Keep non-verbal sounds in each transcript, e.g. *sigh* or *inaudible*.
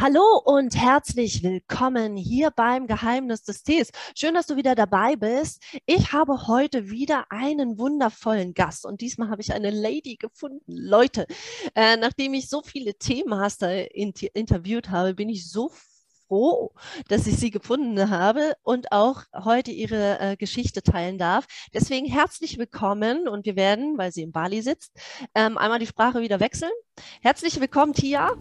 Hallo und herzlich willkommen hier beim Geheimnis des Tees. Schön, dass du wieder dabei bist. Ich habe heute wieder einen wundervollen Gast und diesmal habe ich eine Lady gefunden. Leute, äh, nachdem ich so viele Themenmaster inter interviewt habe, bin ich so froh, dass ich sie gefunden habe und auch heute ihre äh, Geschichte teilen darf. Deswegen herzlich willkommen und wir werden, weil sie in Bali sitzt, ähm, einmal die Sprache wieder wechseln. Herzlich willkommen, Tia.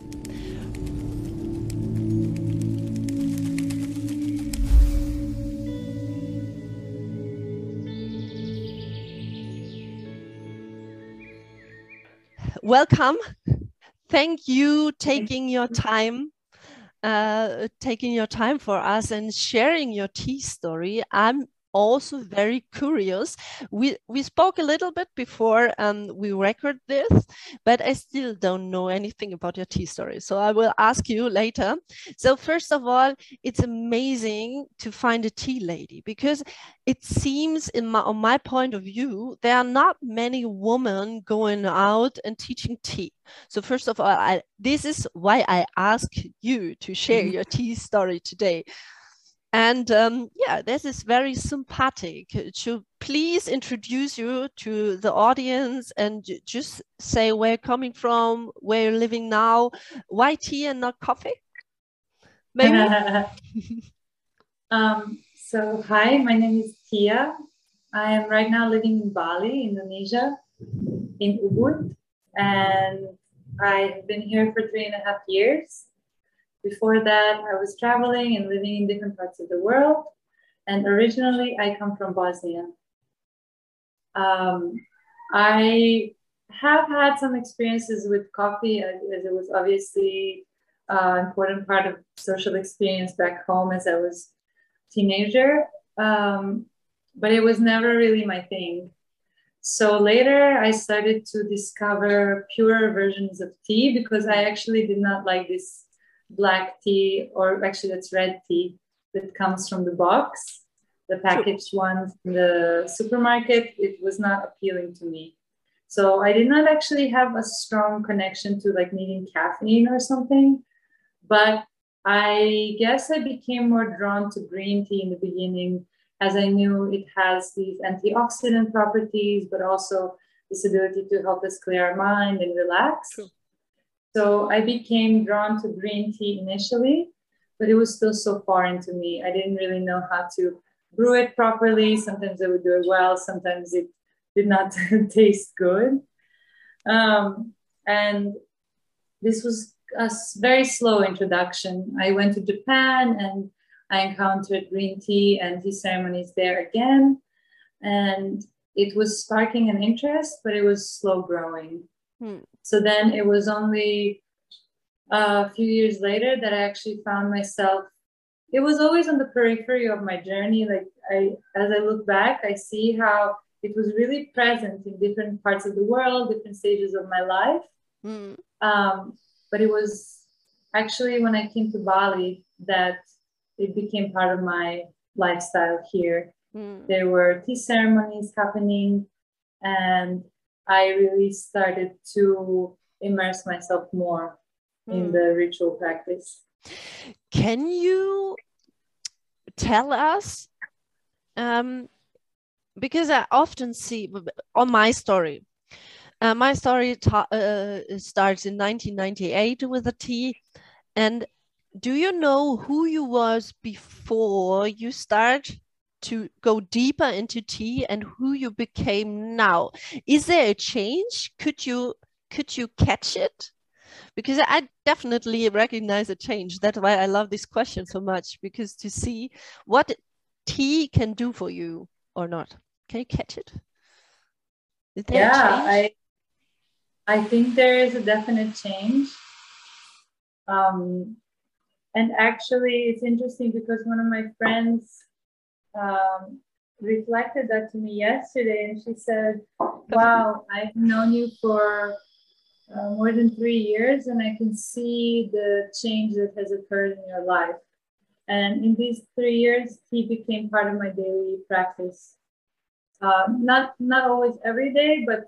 Welcome. Thank you taking your time, uh, taking your time for us and sharing your tea story. I'm also very curious. We we spoke a little bit before um, we record this, but I still don't know anything about your tea story. So I will ask you later. So first of all, it's amazing to find a tea lady because it seems in my on my point of view, there are not many women going out and teaching tea. So first of all, I, this is why I ask you to share mm-hmm. your tea story today. And um, yeah, this is very sympathetic. To please introduce you to the audience and just say where you're coming from, where you're living now, why tea and not coffee? Maybe. *laughs* um, so, hi, my name is Tia. I am right now living in Bali, Indonesia, in Ubud, and I've been here for three and a half years. Before that, I was traveling and living in different parts of the world. And originally, I come from Bosnia. Um, I have had some experiences with coffee, as, as it was obviously an uh, important part of social experience back home as I was teenager. Um, but it was never really my thing. So later, I started to discover purer versions of tea because I actually did not like this black tea, or actually that's red tea that comes from the box, the packaged one from the supermarket, it was not appealing to me. So I did not actually have a strong connection to like needing caffeine or something, but I guess I became more drawn to green tea in the beginning as I knew it has these antioxidant properties, but also this ability to help us clear our mind and relax. So I became drawn to green tea initially, but it was still so foreign to me. I didn't really know how to brew it properly. Sometimes I would do it well, sometimes it did not *laughs* taste good. Um, and this was a very slow introduction. I went to Japan and I encountered green tea and tea ceremonies there again. And it was sparking an interest, but it was slow growing. Hmm. So then it was only a few years later that I actually found myself. It was always on the periphery of my journey. Like I, as I look back, I see how it was really present in different parts of the world, different stages of my life. Hmm. Um, but it was actually when I came to Bali that it became part of my lifestyle here. Mm. There were tea ceremonies happening, and I really started to immerse myself more mm. in hmm. the ritual practice. Can you tell us? Um, because I often see on my story, uh, my story uh, starts in 1998 with a T. and do you know who you was before you start to go deeper into tea and who you became now. Is there a change? Could you could you catch it? Because i definitely recognize a change. That's why i love this question so much because to see what tea can do for you or not. Can you catch it? Yeah i i think there is a definite change. Um and actually, it's interesting because one of my friends um, reflected that to me yesterday, and she said, "Wow, I've known you for uh, more than three years, and I can see the change that has occurred in your life. And in these three years, he became part of my daily practice. Um, not not always every day, but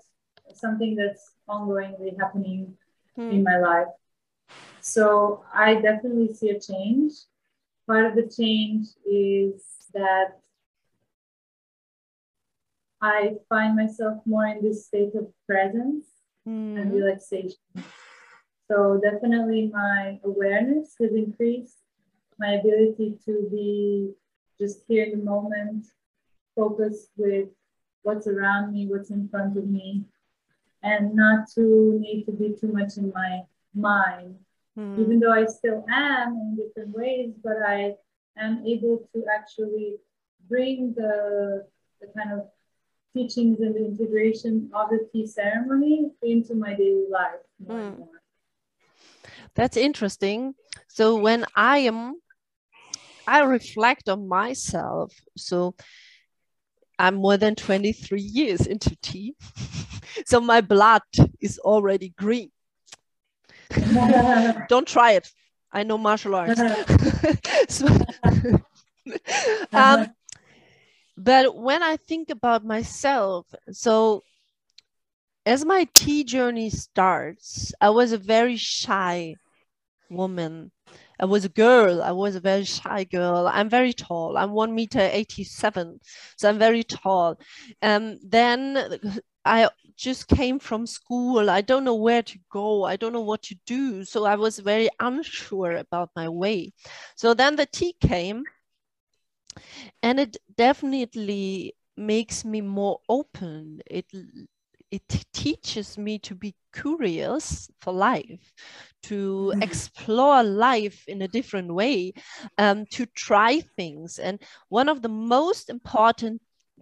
something that's ongoingly happening hmm. in my life. So I definitely see a change. Part of the change is that I find myself more in this state of presence mm-hmm. and relaxation. So definitely my awareness has increased, my ability to be just here in the moment, focused with what's around me, what's in front of me, and not to need to be too much in my mind. Mm. Even though I still am in different ways, but I am able to actually bring the, the kind of teachings and the integration of the tea ceremony into my daily life more mm. more. That's interesting. So when I am, I reflect on myself. So I'm more than 23 years into tea. *laughs* so my blood is already green. *laughs* Don't try it. I know martial arts. Uh-huh. *laughs* so, uh-huh. um, uh-huh. but when I think about myself, so as my tea journey starts, I was a very shy woman. I was a girl. I was a very shy girl. I'm very tall. I'm one meter 87. So I'm very tall. Um, then I just came from school. I don't know where to go. I don't know what to do. So I was very unsure about my way. So then the tea came and it definitely makes me more open it it teaches me to be curious for life to mm-hmm. explore life in a different way um, to try things and one of the most important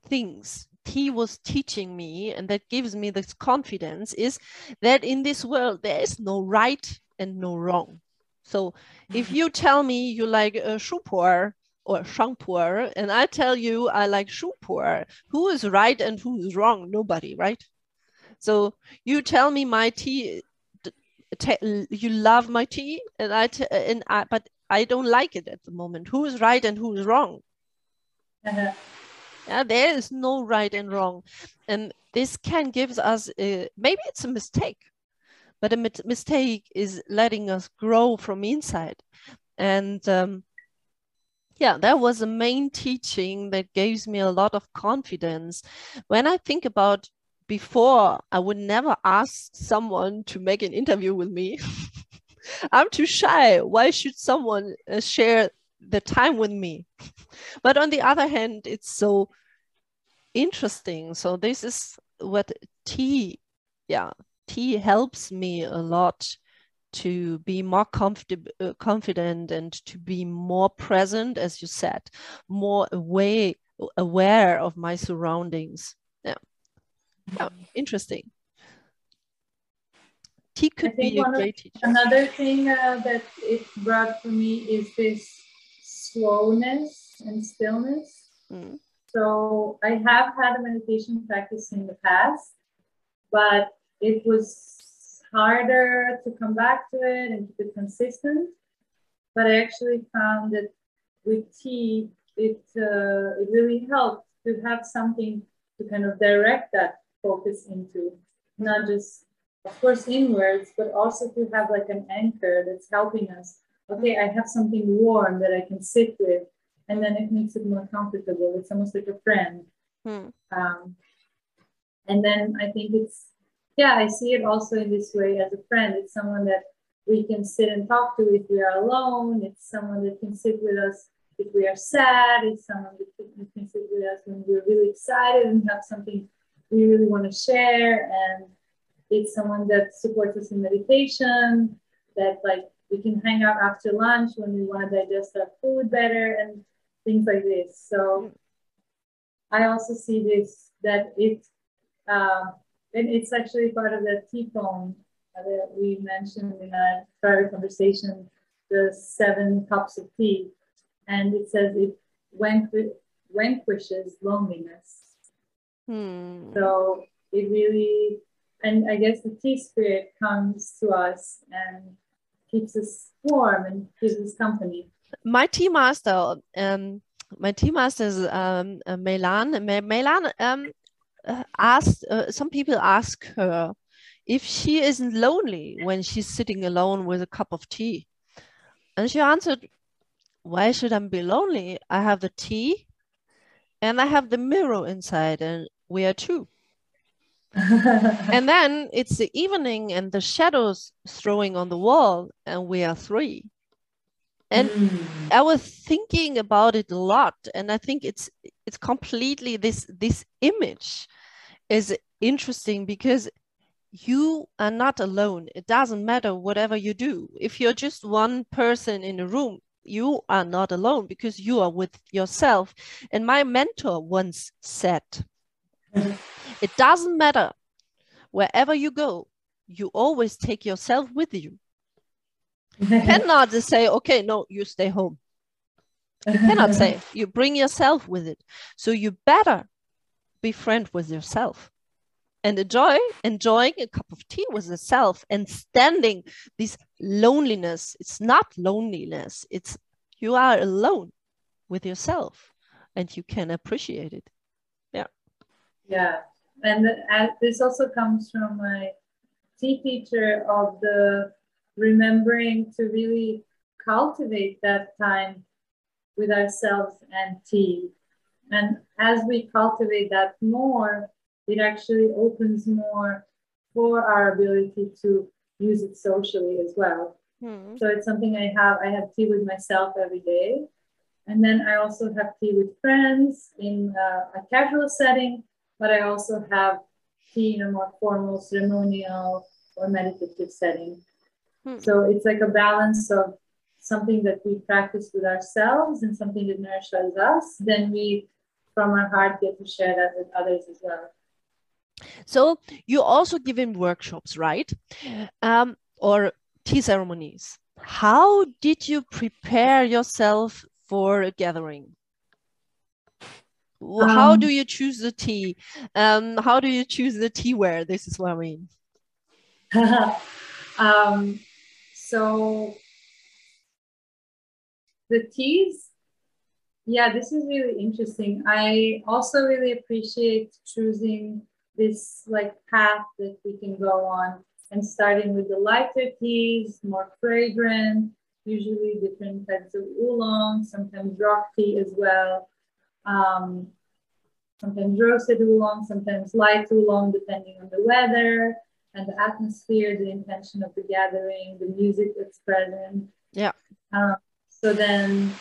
things he was teaching me and that gives me this confidence is that in this world there is no right and no wrong so if *laughs* you tell me you like a shupor or shampoo, and I tell you I like shampoo. Who is right and who is wrong? Nobody, right? So you tell me my tea, you love my tea, and I and I, but I don't like it at the moment. Who is right and who is wrong? Uh-huh. Yeah, there is no right and wrong, and this can give us a, maybe it's a mistake, but a mistake is letting us grow from inside, and um, yeah, that was the main teaching that gives me a lot of confidence. When I think about before, I would never ask someone to make an interview with me. *laughs* I'm too shy. Why should someone uh, share the time with me? *laughs* but on the other hand, it's so interesting. So this is what tea, yeah, tea helps me a lot to be more comfortable, uh, confident and to be more present, as you said, more aware, aware of my surroundings. Yeah, yeah interesting. Tea could be a great teacher. Another thing uh, that it brought for me is this slowness and stillness. Mm. So I have had a meditation practice in the past, but it was harder to come back to it and keep it consistent. But I actually found that with tea, it uh, it really helped to have something to kind of direct that focus into, not just of course inwards, but also to have like an anchor that's helping us. Okay, I have something warm that I can sit with, and then it makes it more comfortable. It's almost like a friend. Hmm. Um, and then I think it's yeah, I see it also in this way as a friend. It's someone that we can sit and talk to if we are alone. It's someone that can sit with us if we are sad. It's someone that can, can sit with us when we're really excited and have something we really want to share. And it's someone that supports us in meditation, that like we can hang out after lunch when we want to digest our food better and things like this. So I also see this that it uh, and it's actually part of the tea poem that we mentioned in our prior conversation, the seven cups of tea. And it says it vanquishes loneliness. Hmm. So it really, and I guess the tea spirit comes to us and keeps us warm and gives us company. My tea master, um, my tea master is um, uh, Melan. Melan, um, uh, asked uh, some people ask her if she isn't lonely when she's sitting alone with a cup of tea. And she answered, Why should I be lonely? I have the tea and I have the mirror inside, and we are two. *laughs* and then it's the evening and the shadows throwing on the wall, and we are three. And mm. I was thinking about it a lot, and I think it's it's completely this this image is interesting because you are not alone. It doesn't matter whatever you do. If you're just one person in a room, you are not alone because you are with yourself. And my mentor once said, *laughs* it doesn't matter wherever you go, you always take yourself with you. *laughs* You cannot just say, okay, no, you stay home. *laughs* You cannot say, you bring yourself with it. So you better be friend with yourself and enjoy enjoying a cup of tea with yourself and standing this loneliness it's not loneliness it's you are alone with yourself and you can appreciate it yeah and this also comes from my tea teacher of the remembering to really cultivate that time with ourselves and tea and as we cultivate that more it actually opens more for our ability to use it socially as well. Hmm. So it's something I have. I have tea with myself every day. And then I also have tea with friends in a, a casual setting, but I also have tea in a more formal, ceremonial, or meditative setting. Hmm. So it's like a balance of something that we practice with ourselves and something that nourishes us. Then we, from our heart, get to share that with others as well. So you also giving workshops, right? Um, or tea ceremonies. How did you prepare yourself for a gathering? Um, how do you choose the tea? Um, how do you choose the teaware? This is what I mean. *laughs* um, so the teas, yeah, this is really interesting. I also really appreciate choosing this like path that we can go on and starting with the lighter teas, more fragrant, usually different types of oolong, sometimes rock tea as well. Um, sometimes roasted oolong, sometimes light oolong, depending on the weather and the atmosphere, the intention of the gathering, the music that's present. Yeah. Um, so then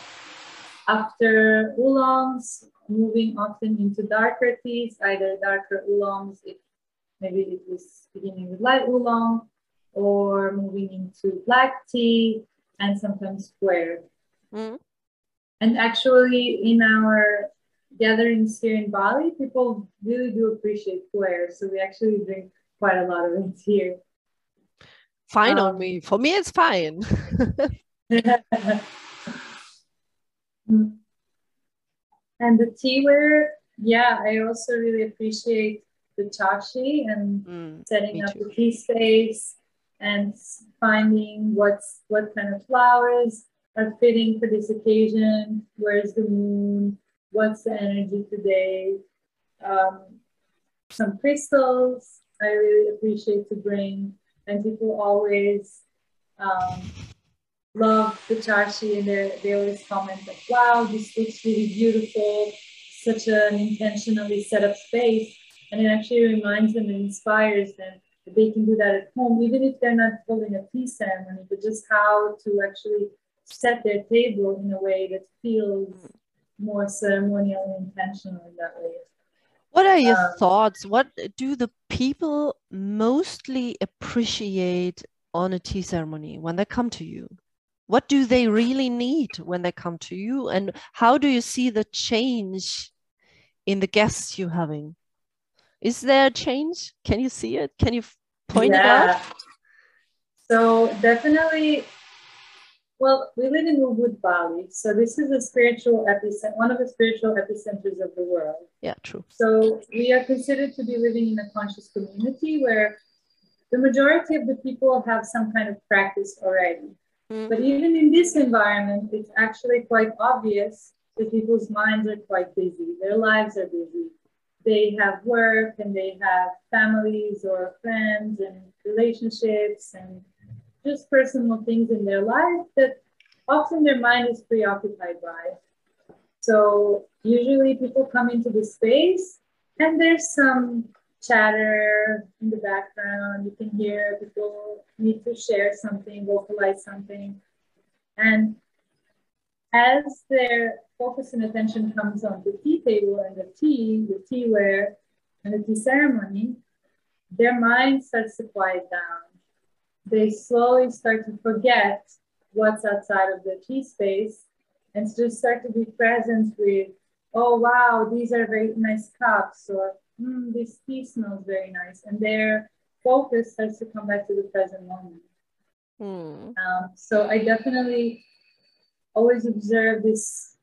after oolongs, moving often into darker teas, either darker oolongs, if maybe it was beginning with light oolong, or moving into black tea, and sometimes square. Mm. And actually, in our gatherings here in Bali, people really do appreciate square. So we actually drink quite a lot of it here. Fine um, on me. For me, it's fine. *laughs* *laughs* And the tea teaware, yeah, I also really appreciate the chaxi and mm, setting up too. the tea space and finding what's what kind of flowers are fitting for this occasion. Where's the moon? What's the energy today? Um, some crystals I really appreciate to bring, and people always um, love the Chaxi and they always comment like, wow, this looks really beautiful, such an intentionally set up space. And it actually reminds them and inspires them that they can do that at home, even if they're not holding a tea ceremony, but just how to actually set their table in a way that feels more ceremonial and intentional in that way. What are your um, thoughts? What do the people mostly appreciate on a tea ceremony when they come to you? what do they really need when they come to you and how do you see the change in the guests you're having is there a change can you see it can you point yeah. it out so definitely well we live in ubud bali so this is a spiritual epicenter one of the spiritual epicenters of the world yeah true so we are considered to be living in a conscious community where the majority of the people have some kind of practice already Mm-hmm. But even in this environment, it's actually quite obvious that people's minds are quite busy. Their lives are busy. They have work and they have families or friends and relationships and just personal things in their life that often their mind is preoccupied by. So usually people come into the space and there's some chatter in the background. You can hear people need to share something, vocalize something. And as their focus and attention comes on the tea table and the tea, the teaware, and the tea ceremony, their mind starts to quiet down. They slowly start to forget what's outside of the tea space and just start to be present with, oh, wow, these are very nice cups, or mm, this tea smells very nice. And their focus starts to come back to the present moment. Mm. Um, so I definitely always observe this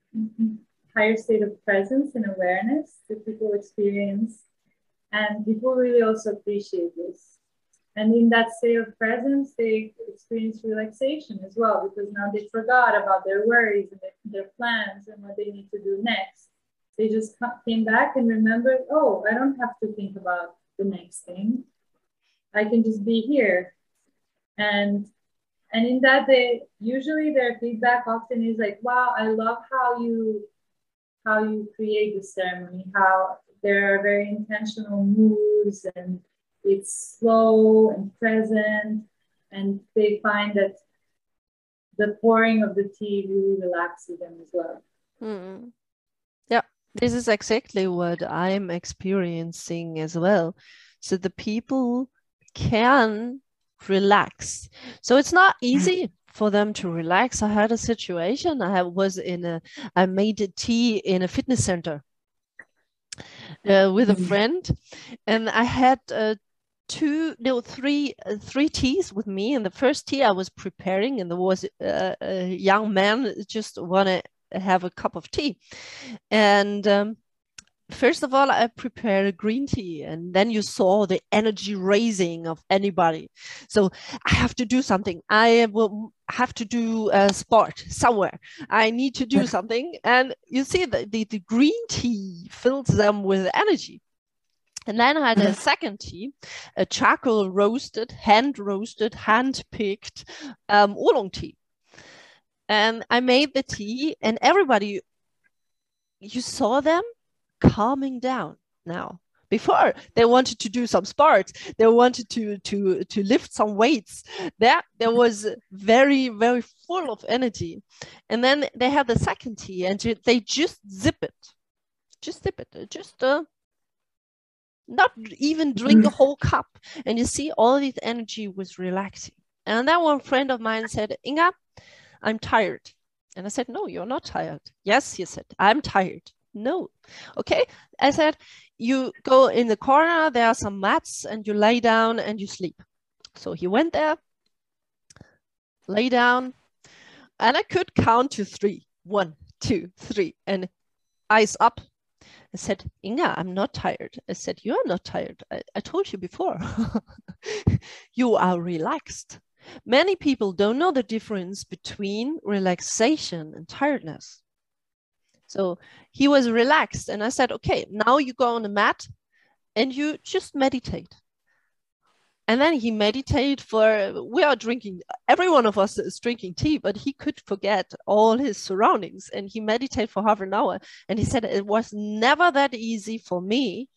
higher state of presence and awareness that people experience. And people really also appreciate this. And in that state of presence, they experience relaxation as well because now they forgot about their worries and their, plans and what they need to do next. They just came back and remembered, oh, I don't have to think about the next thing. I can just be here. And and in that they usually their feedback often is like, wow, I love how you how you create the ceremony, how there are very intentional moves and it's slow and present. And they find that the pouring of the tea really relaxes them as well. Mm. Yeah, this is exactly what I'm experiencing as well. So the people can relax. So it's not easy for them to relax. I had a situation. I was in a. I made a tea in a fitness center uh, with a mm-hmm. friend, and I had uh, two no three uh, three teas with me. And the first tea i was preparing and there was uh, a young man just want to have a cup of tea. And um, first of all i prepared a green tea and then you saw the energy raising of anybody. So i have to do something. I will have to do a sport somewhere. I need to do something. And you see that the, the green tea fills them with energy and then I had a second tea, a charcoal roasted, hand roasted, hand picked um, oolong tea. And I made the tea, and everybody, you saw them calming down now. Before they wanted to do some sports, they wanted to to to lift some weights. That there was very very full of energy, and then they had the second tea, and they just zip it, just zip it, just uh, not even drink a whole cup. And you see, all this energy was relaxing. And then one friend of mine said, Inga, I'm tired. And I said, No, you're not tired. Yes, he said, I'm tired. No. Okay. I said, You go in the corner, there are some mats, and you lay down and you sleep. So he went there, lay down, and I could count to three. One, two, three, and eyes up, I said, Inga, I'm not tired. I said, You are not tired. I, I told you before. *laughs* you are relaxed. Many people don't know the difference between relaxation and tiredness. So he was relaxed, and I said, Okay, now you go on the mat and you just meditate and then he meditated for we are drinking every one of us is drinking tea but he could forget all his surroundings. And he meditated for half an hour. And he said it was never that easy for me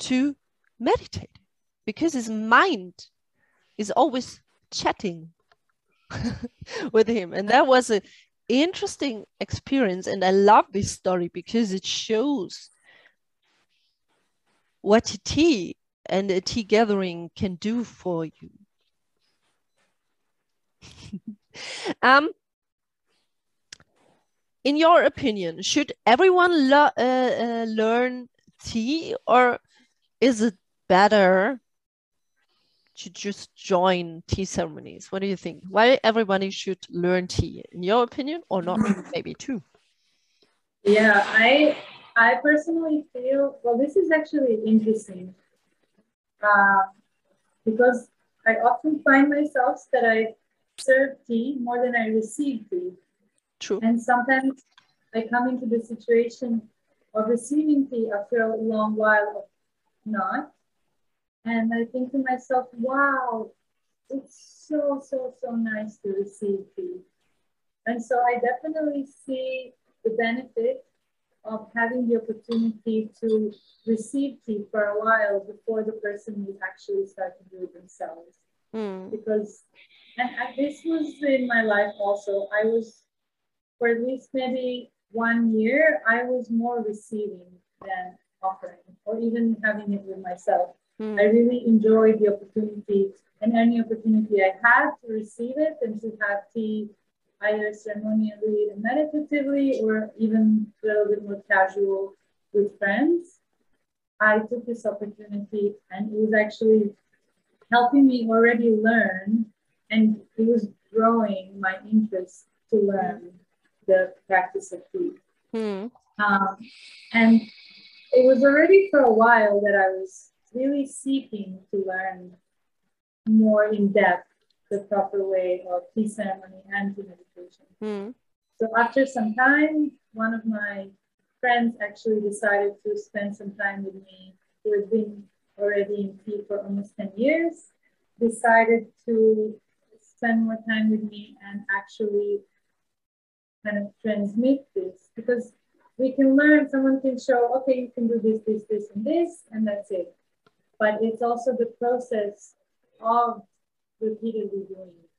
to meditate because his mind is always chatting *laughs* with him. And that was an interesting experience. And i love this story because it shows what tea and a tea gathering can do for you. *laughs* um, in your opinion, should everyone uh, uh, learn tea, or is it better to just join tea ceremonies? What do you think? Why everybody should learn tea, in your opinion, or not? maybe two. Yeah, I I personally feel well. This is actually interesting uh, because I often find myself that I serve tea more than I receive tea. True. And sometimes I come into the situation of receiving tea after a long while of not. And I think to myself, wow, it's so, so, so nice to receive tea. And so I definitely see the benefit of having the opportunity to receive tea for a while before the person would actually start to do it themselves. Mm. Because, and, and this was in my life also, I was, for at least maybe one year, I was more receiving than offering or even having it with myself. Mm. I really enjoyed the opportunity and any opportunity I had to receive it and to have tea either ceremonially and meditatively or even a little bit more casual with friends. I took this opportunity and it was actually helping me already learn and it was growing my interest to learn the practice of tea. Mm. Um, and it was already for a while that I was really seeking to learn more in depth the proper way of tea ceremony and tea meditation. Mm. So after some time, one of my friends actually decided to spend some time with me, who had been already in tea for almost 10 years, decided to spend more time with me and actually kind of transmit this because we can learn, someone can show, okay, you can do this, this, this, and this, and that's it. But it's also the process of repeatedly doing it.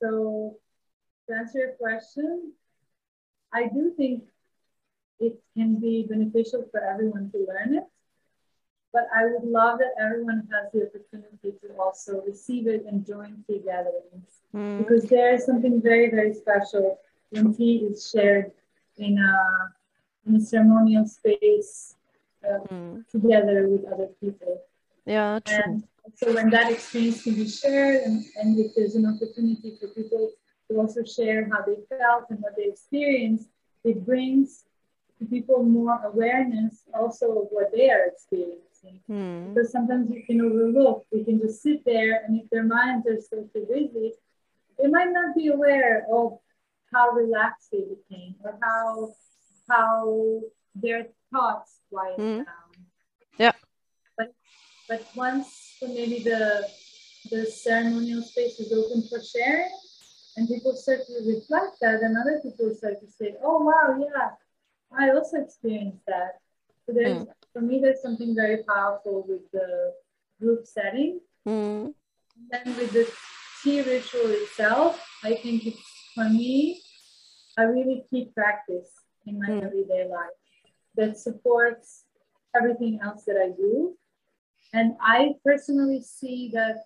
So to answer your question, I do think it can be beneficial for everyone to learn it, but I would love that everyone has the opportunity to also receive it and join tea gatherings mm. because there is something very, very special when tea is shared in a, in a ceremonial space uh, mm. together with other people. Yeah, true. And so when that experience can be shared and, and if there's an opportunity for people to also share how they felt and what they experienced, it brings to people more awareness also of what they are experiencing. Hmm. Because sometimes you can overlook, we can just sit there and if their minds are still too busy, they might not be aware of how relaxed they became or how how their thoughts quiet hmm. down. Yeah. But but once maybe the the ceremonial space is open for sharing and people start to reflect that and other people start to say, oh wow, yeah, I also experienced that. So there's mm. for me there's something very powerful with the group setting. Mm. then with the tea ritual itself, I think it's for me a really key practice in my mm. everyday life that supports everything else that I do and I personally see that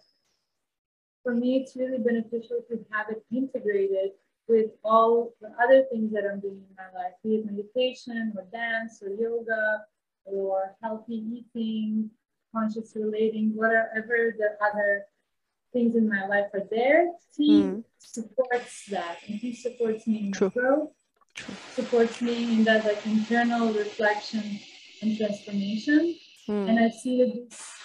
for me, it's really beneficial to have it integrated with all the other things that I'm doing in my life, be it meditation or dance or yoga or healthy eating, conscious relating, whatever the other things in my life are there. Tea mm. supports that. And tea supports me in True. growth, True. supports me in that like internal reflection and transformation. Mm. And I see that this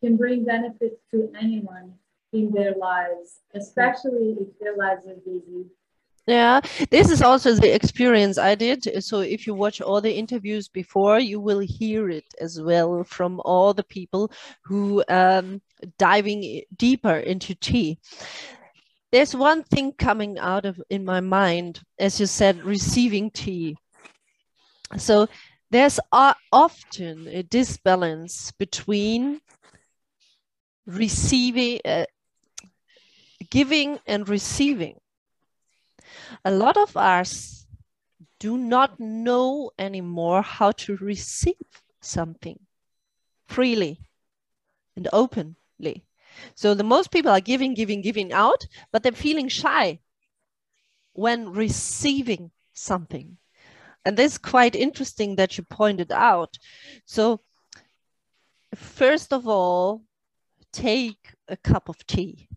can bring benefit to anyone in their lives, especially if their lives are busy. Yeah, this is also the experience I did. So if you watch all the interviews before, you will hear it as well from all the people who um diving deeper into tea. There's one thing coming out of in my mind, as you said, receiving tea. So there's often a disbalance between receiving, uh, giving and receiving. A lot of us do not know anymore how to receive something freely and openly. So the most people are giving, giving, giving out, but they're feeling shy when receiving something. And this is quite interesting that you pointed out. So first of all, take a cup of tea,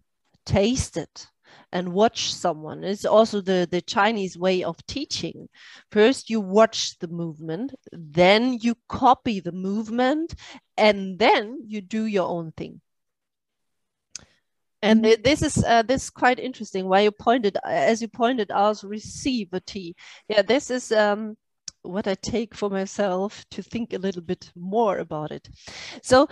taste it, and watch someone. It's also the, the Chinese way of teaching. First, you watch the movement, then you copy the movement, and then you do your own thing. And mm-hmm. this is uh, this is quite interesting. Why you pointed, as you pointed out, receive a tea. Yeah, this is um, what I take for myself to think a little bit more about it. So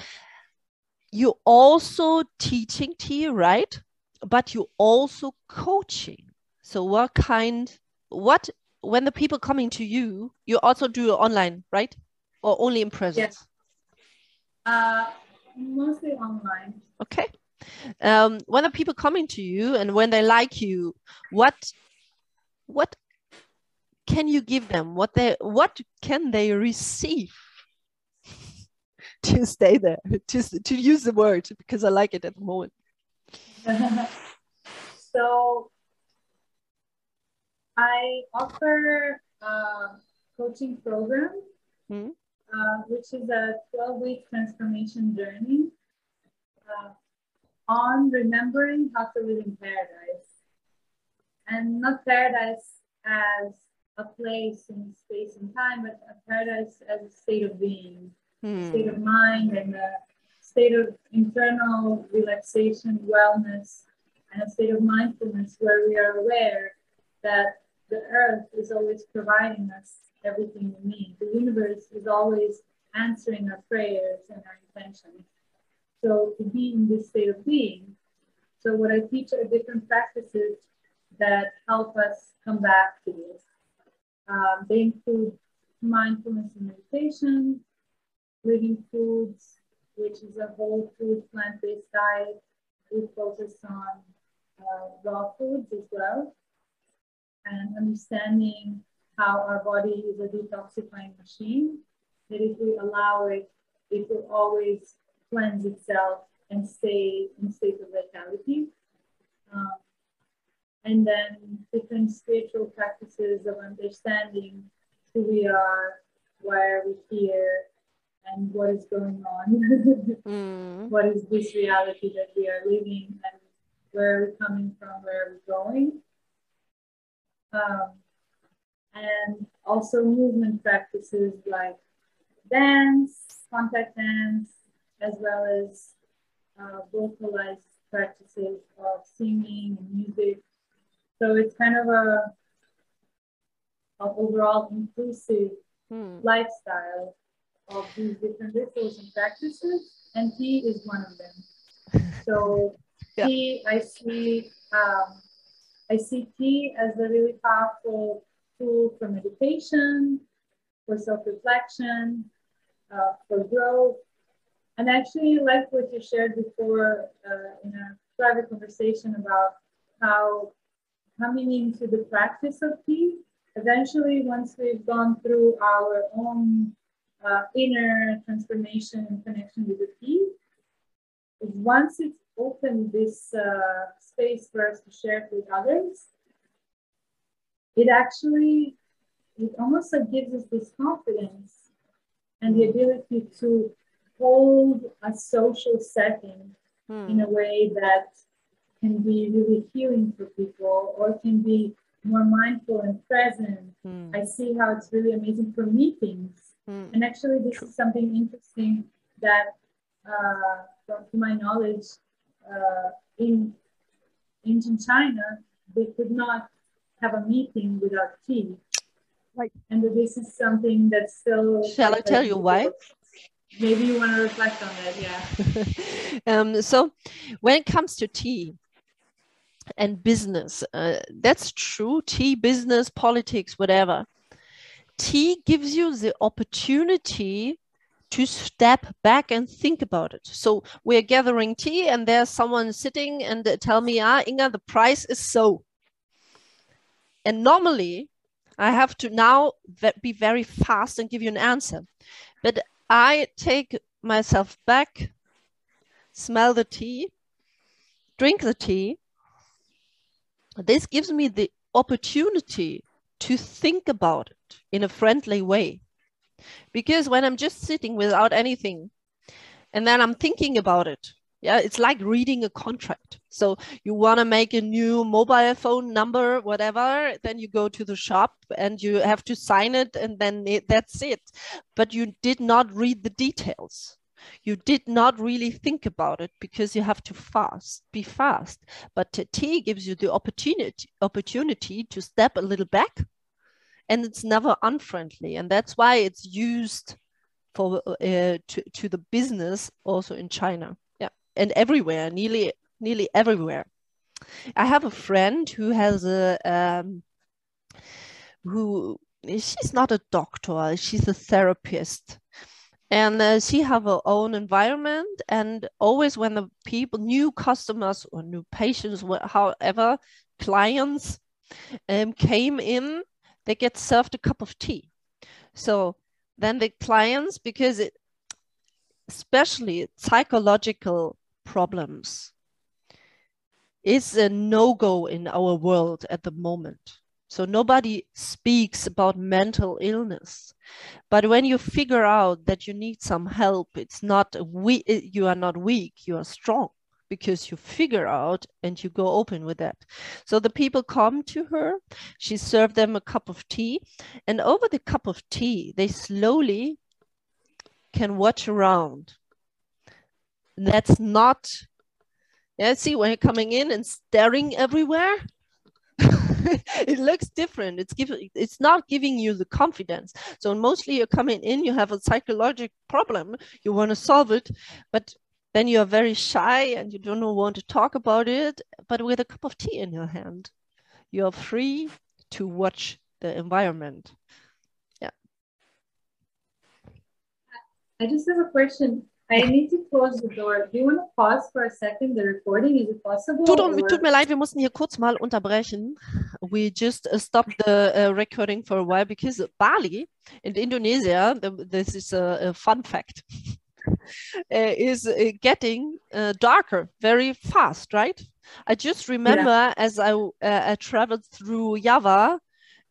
you also teaching tea, right? But you're also coaching. So what kind, what, when the people coming to you, you also do online, right? Or only in presence? Yes. Uh, mostly online. Okay. Um, when the people coming to you and when they like you, what, what can you give them? What they, what can they receive? *laughs* to stay there, to, to use the word because I like it at the moment. *laughs* so I offer a coaching program, mm-hmm. uh, which is a 12 week transformation journey uh, on remembering how to live in paradise. And not paradise as a place in space and time, but a paradise as a state of being hmm. state of mind and a state of internal relaxation, wellness, and a state of mindfulness where we are aware that the earth is always providing us everything we need. The universe is always answering our prayers and our intentions. So to be in this state of being. So what I teach are different practices that help us come back to this. Um, they include mindfulness and meditation, living foods, which is a whole food plant-based diet. We focus on uh, raw foods as well, and understanding how our body is a detoxifying machine. That if we allow it, it will always cleanse itself and stay in state of vitality. Um, and then different spiritual practices of understanding who we are, why are we here, and what is going on. *laughs* mm. What is this reality that we are living and where are we coming from, where are we going? Um, and also movement practices like dance, contact dance, as well as uh, vocalized practices of singing and music. So it's kind of a, a overall inclusive hmm. lifestyle of these different rituals and practices, and tea is one of them. *laughs* So yeah. tea, I see, um, I see tea as a really powerful tool for meditation, for self-reflection, uh, for growth. And actually, like what you shared before uh, in a private conversation about how coming into the practice of tea, eventually, once we've gone through our own uh, inner transformation and connection with the tea. Once it's opened this uh, space for us to share it with others, it actually, it almost like gives us this confidence and the ability to hold a social setting hmm. in a way that can be really healing for people or can be more mindful and present. Hmm. I see how it's really amazing for meetings Mm. And actually, this is something interesting that, uh, from to my knowledge, uh, in ancient China, they could not have a meeting without tea. Right. And this is something that's still. Shall I tell you why? Maybe you want to reflect on that, yeah. *laughs* um, so, when it comes to tea, and business. Uh, that's true. Tea, business, politics, whatever tea gives you the opportunity to step back and think about it. So we're gathering tea and there's someone sitting and tell me, ah, Inga, the price is so. And normally I have to now be very fast and give you an answer. But I take myself back, smell the tea, drink the tea. This gives me the opportunity to think about it in a friendly way. Because when I'm just sitting without anything and then I'm thinking about it, yeah, it's like reading a contract. So you want to make a new mobile phone number, whatever, then you go to the shop and you have to sign it and then it, that's it. But you did not read the details. You did not really think about it because you have to fast, be fast. But tea gives you the opportunity opportunity to step a little back and it's never unfriendly and that's why it's used for uh, to, to the business also in china yeah and everywhere, nearly nearly everywhere. I have a friend who has a um, who she's not a doctor, she's a therapist. And uh, she have her own environment, and always when the people, new customers or new patients, however, clients um, came in, they get served a cup of tea. So then the clients, because it, especially psychological problems, is a no-go in our world at the moment. So nobody speaks about mental illness. But when you figure out that you need some help, it's not we you are not weak, you are strong because you figure out and you go open with that. So the people come to her, she served them a cup of tea, and over the cup of tea, they slowly can watch around. That's not, yeah, see, when you're coming in and staring everywhere, *laughs* it looks different. It's giving it's not giving you the confidence. So mostly you're coming in, you have a psychological problem, you want to solve it, but then you are very shy and you don't want to talk about it. But with a cup of tea in your hand, you are free to watch the environment. Yeah. I just have a question. I need to close the door. Do you want to pause for a second the recording? Is it possible? Tut, or... tut mir leid, wir mussten hier kurz mal unterbrechen. We just uh, stopped the uh, recording for a while because Bali in Indonesia, the, this is a, a fun fact, *laughs* is uh, getting uh, darker very fast, right? I just remember yeah. as I, uh, I traveled through Java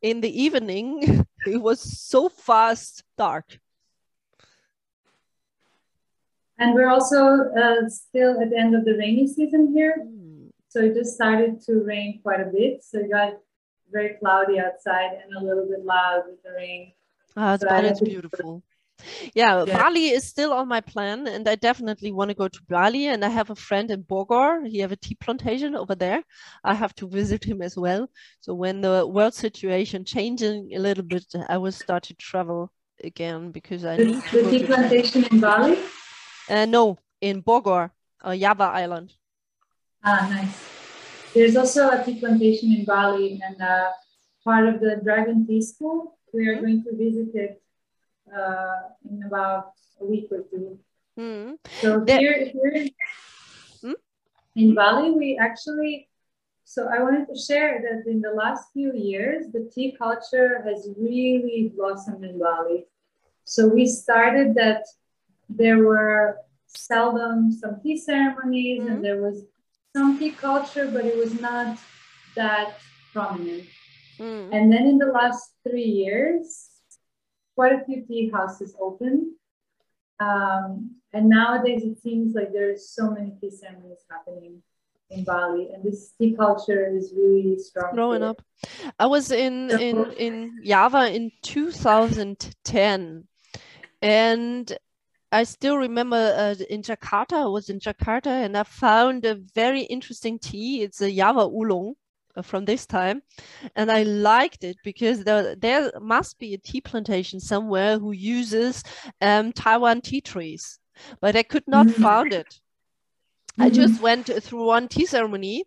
in the evening, *laughs* it was so fast dark. And we're also uh, still at the end of the rainy season here. Mm. So it just started to rain quite a bit. So it got very cloudy outside and a little bit loud with the rain. Ah, so but it's beautiful. Yeah, yeah, Bali is still on my plan, and I definitely want to go to Bali. And I have a friend in Bogor. He have a tea plantation over there. I have to visit him as well. So when the world situation changing a little bit, I will start to travel again because I the, need to the tea plantation in Bali. Uh, no, in Bogor, uh, Java Island. Ah, nice. There's also a tea plantation in Bali and uh, part of the Dragon Tea School. We are mm-hmm. going to visit it uh, in about a week or two. Mm. So here, here mm? in Bali, we actually, so I wanted to share that in the last few years, the tea culture has really blossomed in Bali. So we started that there were seldom some tea ceremonies mm-hmm. and there was some tea culture, but it was not that prominent. Mm-hmm. And then in the last three years, quite a few tea houses open. Um, and nowadays it seems like there's so many tea ceremonies happening in Bali, and this tea culture is really strong. Growing up, I was in in in Java in 2010, and I still remember uh, in Jakarta, I was in Jakarta and I found a very interesting tea. It's a Java Oolong from this time. And I liked it because there, there must be a tea plantation somewhere who uses um, Taiwan tea trees, but I could not mm-hmm. find it. I mm-hmm. just went through one tea ceremony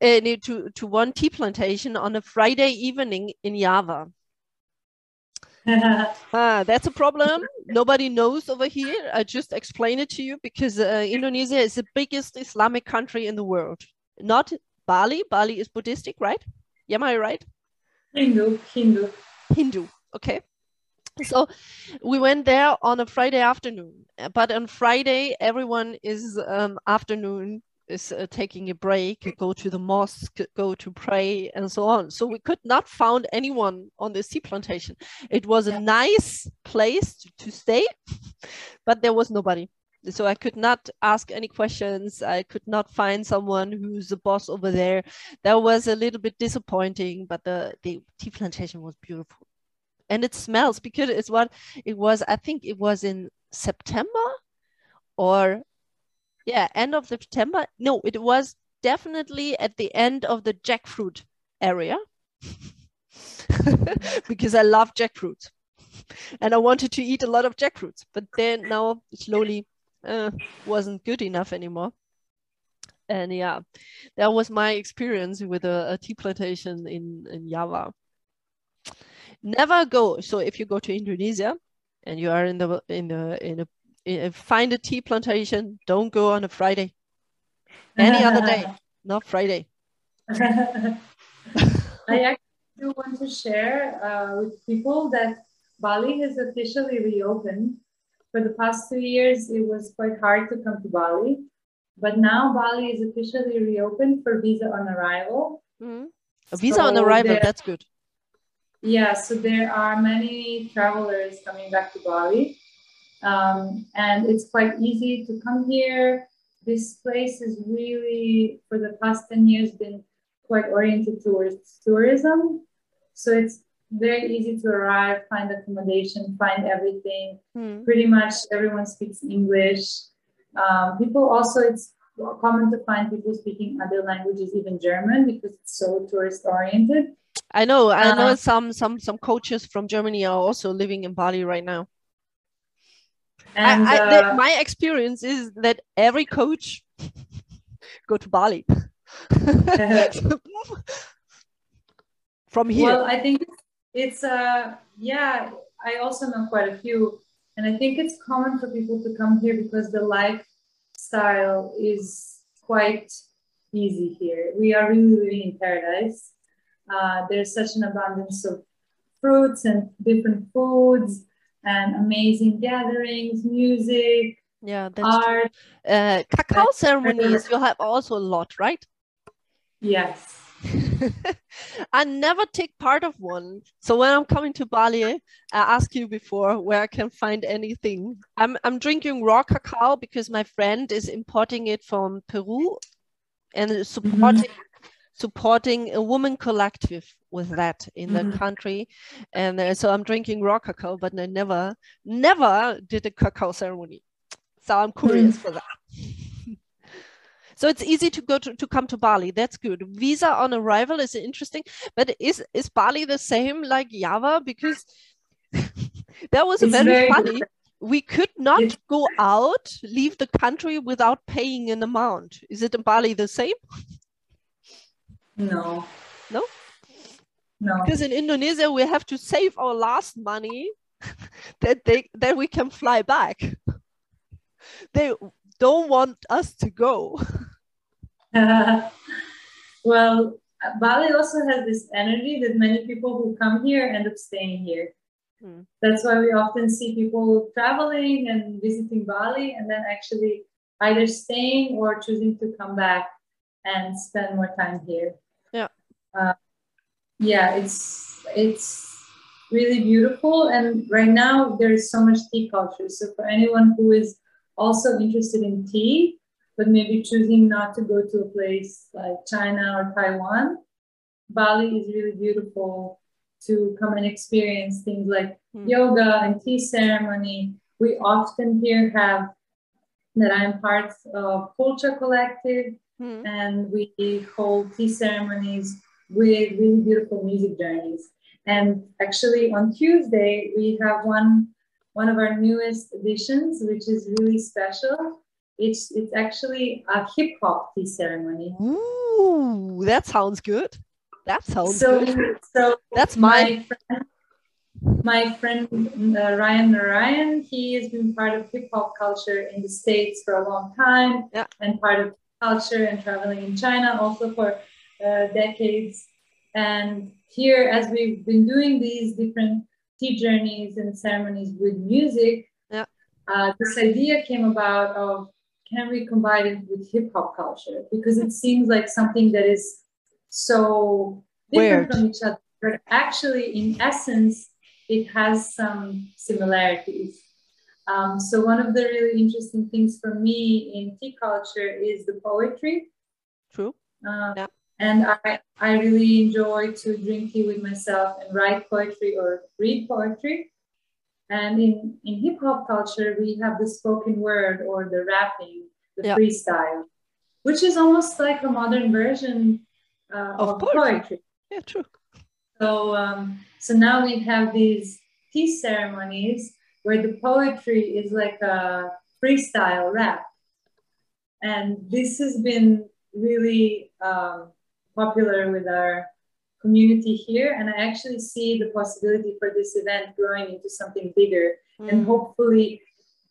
uh, to, to one tea plantation on a Friday evening in Java. *laughs* ah, that's a problem. Nobody knows over here. I just explain it to you because uh, Indonesia is the biggest Islamic country in the world. Not Bali. Bali is Buddhistic, right? Am I right? Hindu. Hindu. Hindu. Okay. So we went there on a Friday afternoon, but on Friday everyone is um, afternoon is uh, taking a break, go to the mosque, go to pray, and so on. So we could not find anyone on the tea plantation. It was a nice place to, to stay, *laughs* but there was nobody. So I could not ask any questions. I could not find someone who's the boss over there. That was a little bit disappointing, but the, the tea plantation was beautiful. And it smells because it's what it was, I think it was in September or yeah, end of September. No, it was definitely at the end of the jackfruit area *laughs* because I love jackfruit and I wanted to eat a lot of jackfruits. But then now slowly uh, wasn't good enough anymore. And yeah, that was my experience with a, a tea plantation in, in Java. Never go. So if you go to Indonesia and you are in the in the in a in, find a tea plantation, don't go on a Friday. Any other day, *laughs* not Friday. *laughs* I actually do want to share uh, with people that Bali has officially reopened. For the past two years, it was quite hard to come to Bali, but now Bali is officially reopened for visa on arrival. Mm-hmm. A visa so on arrival, there, that's good. Yeah, so there are many travelers coming back to Bali, um, and it's quite easy to come here. This place is really, for the past 10 years, been quite oriented towards tourism. So it's very easy to arrive, find accommodation, find everything. Mm. Pretty much everyone speaks English. Um, people also, it's common to find people speaking other languages, even German, because it's so tourist oriented. I know. I know uh, some some some coaches from Germany are also living in Bali right now. And I, I, uh, the, my experience is that every coach *laughs* go to Bali. *laughs* *laughs* From here. Well, I think it's uh yeah, I also know quite a few. And I think it's common for people to come here because the lifestyle is quite easy here. We are really living in paradise. Uh, there's such an abundance of fruits and different foods and amazing gatherings, music, yeah, that's art. Uh, cacao ceremonies, you have also a lot, right? Yes. I never take part of one. So when I'm coming to Bali, I asked you before where I can find anything. I'm I'm drinking raw cacao because my friend is importing it from Peru and supporting mm-hmm. supporting a woman collective with that in mm-hmm. the country. And uh, so I'm drinking raw cacao, but I never never did a cacao ceremony. So I'm curious mm. for that. So it's easy to go to, to come to Bali. That's good. Visa on arrival is interesting, but is is Bali the same like Java? Because *laughs* that was very, very, funny. We could not it's... go out, leave the country without paying an amount. Is it in Bali the same? No. No? No. Because in Indonesia we have to save our last money *laughs* that they that we can fly back. They don't want us to go. *laughs* Uh, *laughs* well, Bali also has this energy that many people who come here end up staying here. Hmm. That's why we often see people traveling and visiting Bali and then actually either staying or choosing to come back and spend more time here. Yeah. Uh, yeah, it's it's really beautiful and right now there is so much tea culture. So for anyone who is also interested in tea, but maybe choosing not to go to a place like China or Taiwan, Bali is really beautiful to come and experience things like mm. yoga and tea ceremony. We often here have that I'm part of Culture Collective, mm. and we hold tea ceremonies with really beautiful music journeys. And actually, on Tuesday, we have one one of our newest additions, which is really special. It's it's actually a hip hop tea ceremony. Ooh, that sounds good. That sounds so, good. So that's my friend, my friend uh, Ryan Narayan. He has been part of hip hop culture in the states for a long time, yeah. and part of culture and traveling in China also for uh, decades. And here, as we've been doing these different tea journeys and ceremonies with music, yeah. uh, this idea came about of can we combine it with hip hop culture because it seems like something that is so different Weird. from each other, but actually, in essence, it has some similarities. Um, so one of the really interesting things for me in tea culture is the poetry. True. Uh, yeah. And I, I really enjoy to drink tea with myself and write poetry or read poetry. And in, in hip hop culture, we have the spoken word or the rapping, the yeah. freestyle, which is almost like a modern version uh, of, of poetry. poetry. Yeah, true. So, um, so now we have these peace ceremonies where the poetry is like a freestyle rap. And this has been really um, popular with our community here. And I actually see the possibility for this event growing into something bigger. Mm. And hopefully,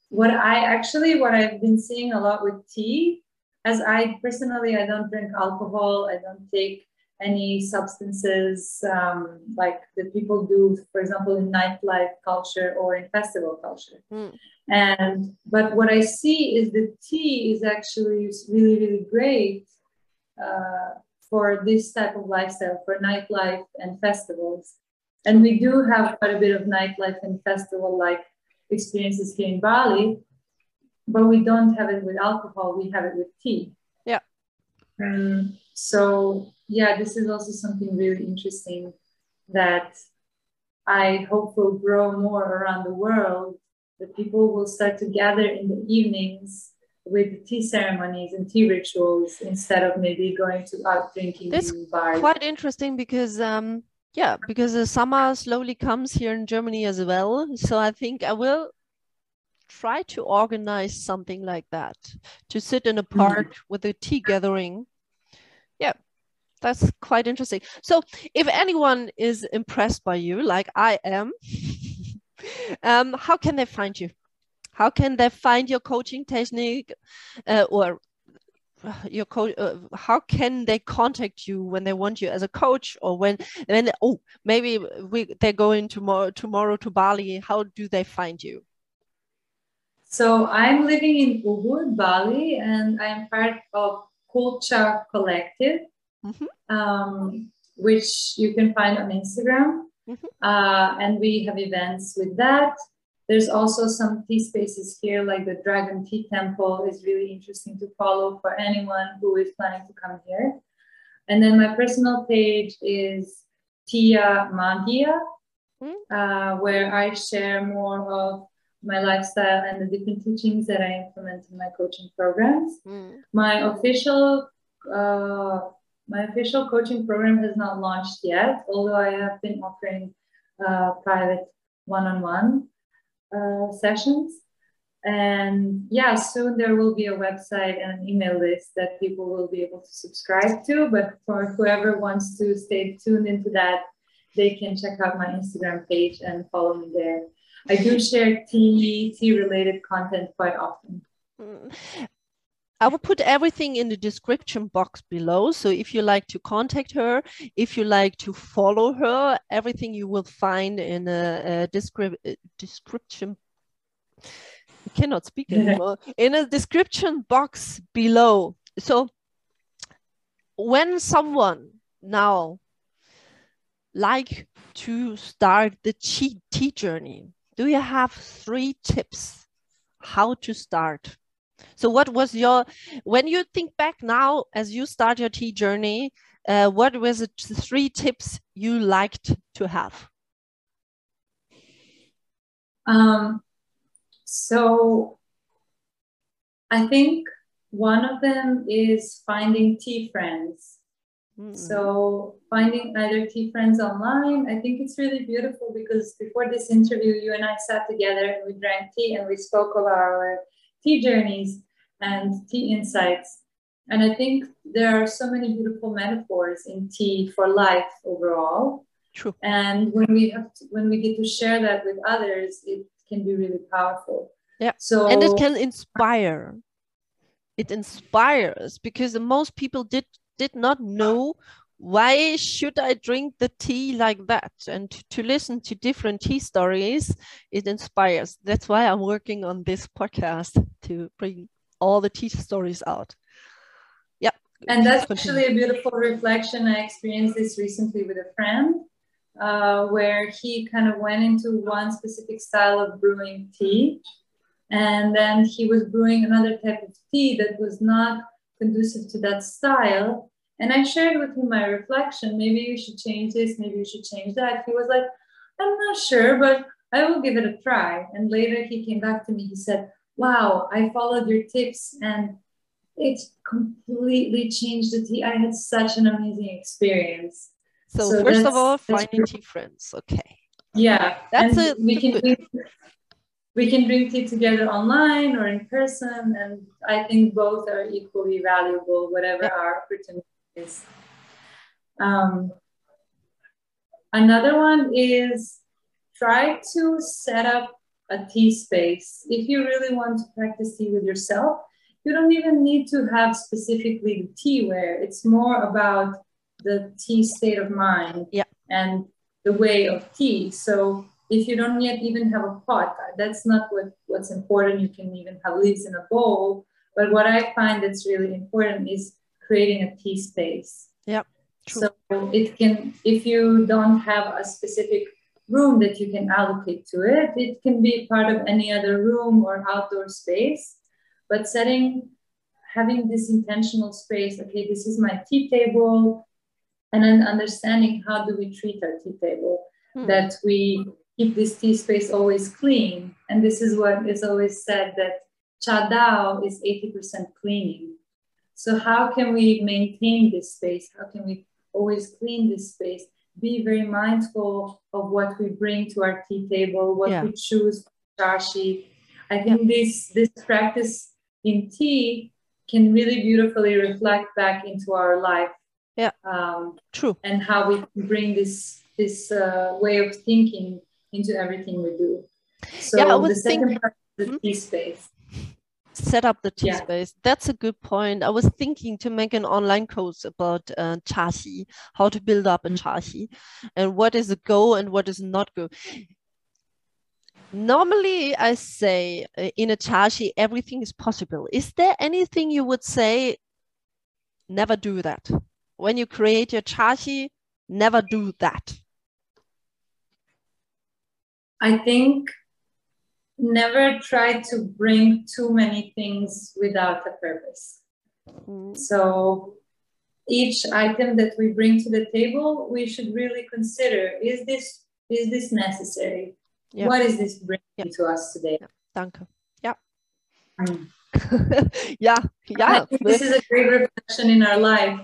what I actually, what I've been seeing a lot with tea, as I personally, I don't drink alcohol, I don't take any substances um, like that people do, for example, in nightlife culture or in festival culture. Mm. And but what I see is the tea is actually really, really great uh, for this type of lifestyle, for nightlife and festivals. And we do have quite a bit of nightlife and festival like experiences here in Bali, but we don't have it with alcohol, we have it with tea. Yeah. Um, so yeah, this is also something really interesting that I hope will grow more around the world. That people will start to gather in the evenings with tea ceremonies and tea rituals instead of maybe going to out drinking That's bars. quite interesting because um yeah because the summer slowly comes here in Germany as well. So I think I will try to organize something like that to sit in a mm-hmm. park mm-hmm. with a tea gathering. Yeah, that's quite interesting. So if anyone is impressed by you, like I am, *laughs* um, how can they find you? How can they find your coaching technique uh, or uh, your coach uh, how can they contact you when they want you as a coach or when then oh maybe we they're going tomorrow tomorrow to bali how do they find you so i'm living in ubud bali and i'm part of culture collective mm-hmm. um, which you can find on Instagram. Mm-hmm. Uh, and we have events with that. There's also some tea spaces here, like the Dragon Tea Temple is really interesting to follow for anyone who is planning to come here. And then my personal page is Tia Magia, mm. uh, where I share more of my lifestyle and the different teachings that I implement in my coaching programs. Mm. My official uh, my official coaching program has not launched yet, although I have been offering uh, private one-on-one uh, sessions. And yeah, soon there will be a website and email list that people will be able to subscribe to. But for whoever wants to stay tuned into that, they can check out my Instagram page and follow me there. I do share tea, tea related content quite often. I will put everything in the description box below. So if you like to contact her, if you like to follow her, everything you will find in a, a descri uh, description. I cannot speak anymore. in a description box below. So when someone now like to start the tea journey, do you have three tips how to start? So what was your, when you think back now as you start your tea journey, uh, what was the three tips you liked to have? Um, so I think one of them is finding tea friends. Mm. So finding either tea friends online, I think it's really beautiful because before this interview, you and I sat together and we drank tea and we spoke of our tea journeys and tea insights. And I think there are so many beautiful metaphors in tea for life overall. True. And when we have to, when we get to share that with others, it can be really powerful. Yeah. So and it can inspire. It inspires because most people did did not know why should I drink the tea like that? And to listen to different tea stories, it inspires. That's why I'm working on this podcast to bring all the tea stories out. Yeah. And that's Continue. actually a beautiful reflection. I experienced this recently with a friend uh, where he kind of went into one specific style of brewing tea. And then he was brewing another type of tea that was not conducive to that style and I shared with him my reflection. Maybe you should change this, maybe you should change that. He was like, I'm not sure, but I will give it a try. And later he came back to me. He said, Wow, I followed your tips and it completely changed the tea. I had such an amazing experience. So, so first of all, finding tea friends. Okay. Yeah. That's a we can we, we can drink tea together online or in person, and I think both are equally valuable, whatever our opportunity is. Um, another one is try to set up a tea space. If you really want to practice tea with yourself, you don't even need to have specifically the teaware. It's more about the tea state of mind yeah. and the way of tea. So if you don't yet even have a pot, that's not what, what's important. You can even have leaves in a bowl. But what I find that's really important is creating a tea space. Yeah. True. So it can, if you don't have a specific room that you can allocate to it. It can be part of any other room or outdoor space, but setting, having this intentional space, okay, this is my tea table, and then understanding how do we treat our tea table, hmm. that we keep this tea space always clean. And this is what is always said that cha dao is 80% cleaning. So how can we maintain this space? How can we always clean this space? be very mindful of what we bring to our tea table, what yeah. we choose chaxi. I think yeah. this this practice in tea can really beautifully reflect back into our life. Yeah, um, true. And how we bring this this uh, way of thinking into everything we do. So yeah, the second think- part is the hmm? tea space set up the tea yeah. space. That's a good point. I was thinking to make an online course about uh, chaxi, how to build up a mm-hmm. chaxi, and what is a go and what is not go. Normally, I say uh, in a chaxi, everything is possible. Is there anything you would say, never do that? When you create your chaxi, never do that. I think never try to bring too many things without a purpose. Mm-hmm. So each item that we bring to the table, we should really consider: is this is this necessary? What is this bringing to us today? Yeah. Danke. Yeah. Mm. *laughs* yeah. Yeah. this is a great reflection in our life,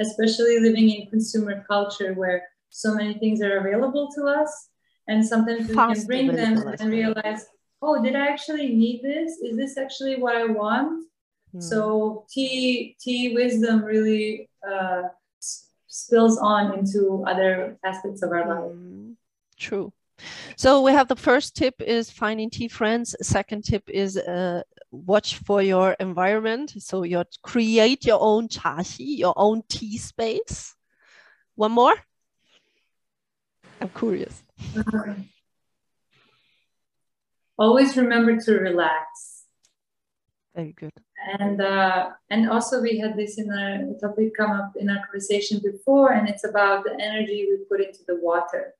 especially living in consumer culture where so many things are available to us. And sometimes we Fast can bring them and realize, oh, did I actually need this? Is this actually what I want? Mm. So tea, tea wisdom really uh, spills on into other aspects of our life. Mm. True. So we have the first tip is finding tea friends. Second tip is uh, watch for your environment. So you create your own chaxi, your own tea space. One more. I'm curious. Always remember to relax. Very good. And uh, and also we had this in our topic come up in our conversation before, and it's about the energy we put into the water.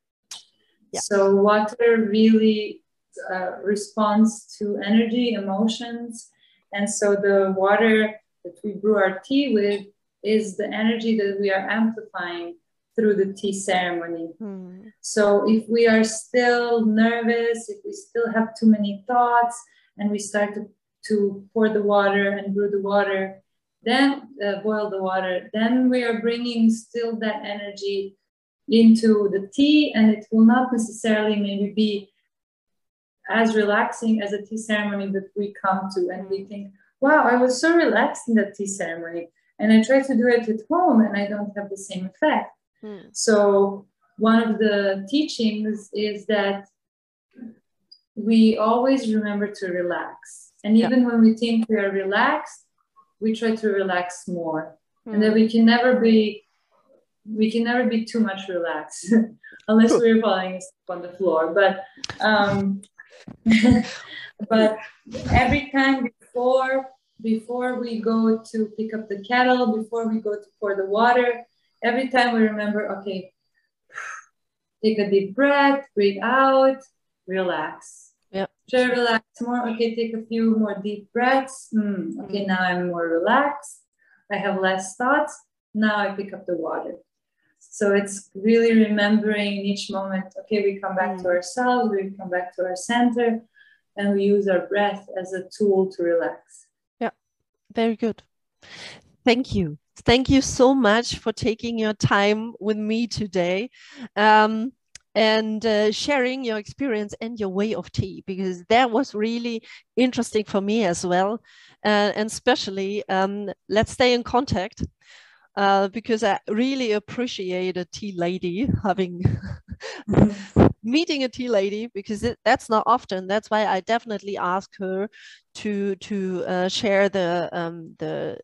Yeah. So water really uh, responds to energy, emotions, and so the water that we brew our tea with is the energy that we are amplifying through the tea ceremony. Mm. So if we are still nervous, if we still have too many thoughts, and we start to, to pour the water and brew the water, then uh, boil the water, then we are bringing still that energy into the tea, and it will not necessarily maybe be as relaxing as a tea ceremony that we come to, and we think, wow, I was so relaxed in that tea ceremony. And I try to do it at home and I don't have the same effect. Hmm. So one of the teachings is that we always remember to relax. And even yeah. when we think we are relaxed, we try to relax more. Mm. And that we can never be we can never be too much relaxed *laughs* unless we're falling on the floor. But um, *laughs* but every time before before we go to pick up the kettle, before we go to pour the water, every time we remember, okay, take a deep breath, breathe out, relax. Yeah. Try relax more. Okay, take a few more deep breaths. Mm, okay, now I'm more relaxed. I have less thoughts. Now I pick up the water. So it's really remembering in each moment, okay, we come back mm. to ourselves, we come back to our center, and we use our breath as a tool to relax. Yeah, very good. Thank you. Thank you so much for taking your time with me today. Um, and uh, sharing your experience and your way of tea because that was really interesting for me as well. Uh, and especially, um, let's stay in contact uh, because I really appreciate a tea lady having *laughs* meeting a tea lady because it, that's not often. That's why I definitely ask her to to uh, share the um, the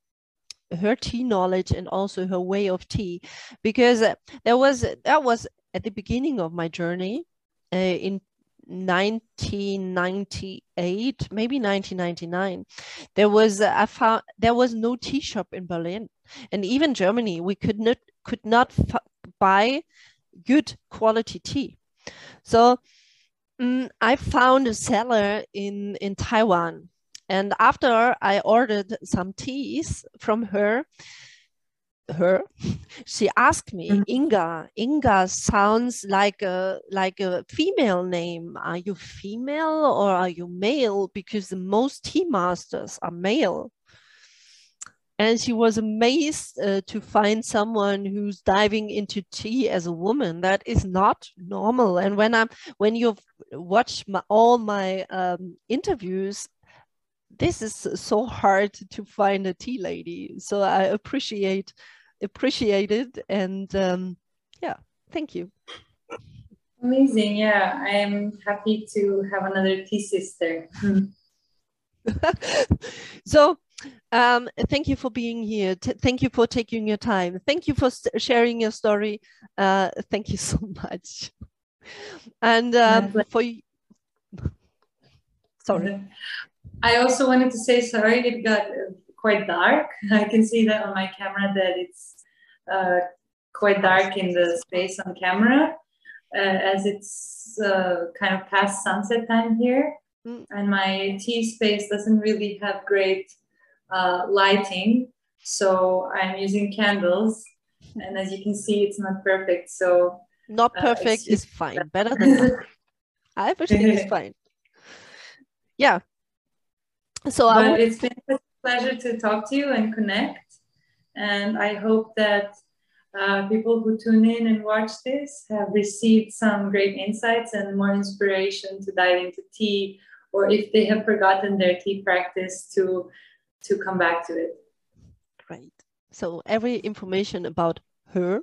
her tea knowledge and also her way of tea. Because there was that was at the beginning of my journey uh, in 1998 maybe 1999 there was i found there was no tea shop in berlin. And even germany we could not could not buy good quality tea. So um, i found a seller in in taiwan and after i ordered some teas from her her she asked me mm-hmm. inga inga sounds like a like a female name. Are you female or are you male? Because most tea masters are male. And she was amazed uh, to find someone who's diving into tea as a woman. That is not normal. And when i'm when you've watched my, all my um, interviews this is so hard to find a tea lady so i appreciate appreciate it and um, yeah thank you amazing yeah i am happy to have another tea sister *laughs* so um, thank you for being here. T thank you for taking your time. Thank you for sharing your story. Uh, thank you *laughs* so much. And um, for sorry. *laughs* I also wanted to say sorry. It got quite dark. *laughs* I can see that on my camera that it's uh, quite dark in the space on camera, uh, as it's uh, kind of past sunset time here. Mm. And my tea space doesn't really have great uh, lighting. So I'm using candles. And as you can see, it's not perfect. So not uh, perfect is fine. Better than *laughs* I think it's fine. Yeah. So but I it's been a pleasure to talk to you and connect. And I hope that uh, people who tune in and watch this have received some great insights and more inspiration to dive into tea, or if they have forgotten their tea practice, to to come back to it. Great. So every information about her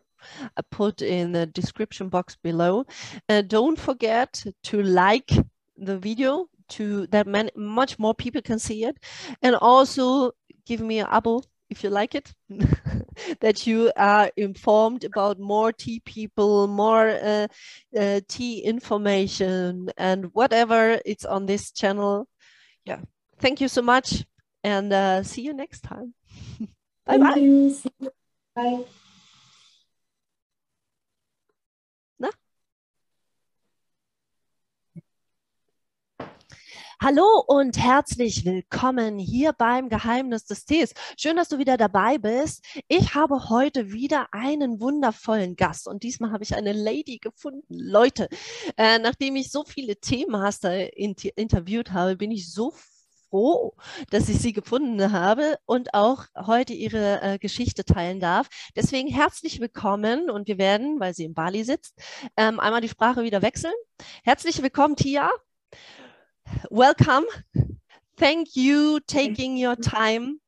I put in the description box below. Uh, don't forget to like the video to that many, much more people can see it. And also give me an abo if you like it, *laughs* that you are informed about more tea people, more uh, uh, tea information and whatever it's on this channel. Yeah. Thank you so much and uh, see you next time. *laughs* bye bye. Bye. Hallo und herzlich willkommen hier beim Geheimnis des Tees. Schön, dass du wieder dabei bist. Ich habe heute wieder einen wundervollen Gast und diesmal habe ich eine Lady gefunden. Leute, äh, nachdem ich so viele Teemaster inter interviewt habe, bin ich so froh, dass ich sie gefunden habe und auch heute ihre äh, Geschichte teilen darf. Deswegen herzlich willkommen und wir werden, weil sie in Bali sitzt, ähm, einmal die Sprache wieder wechseln. Herzlich willkommen, Tia. Welcome. Thank you taking your time,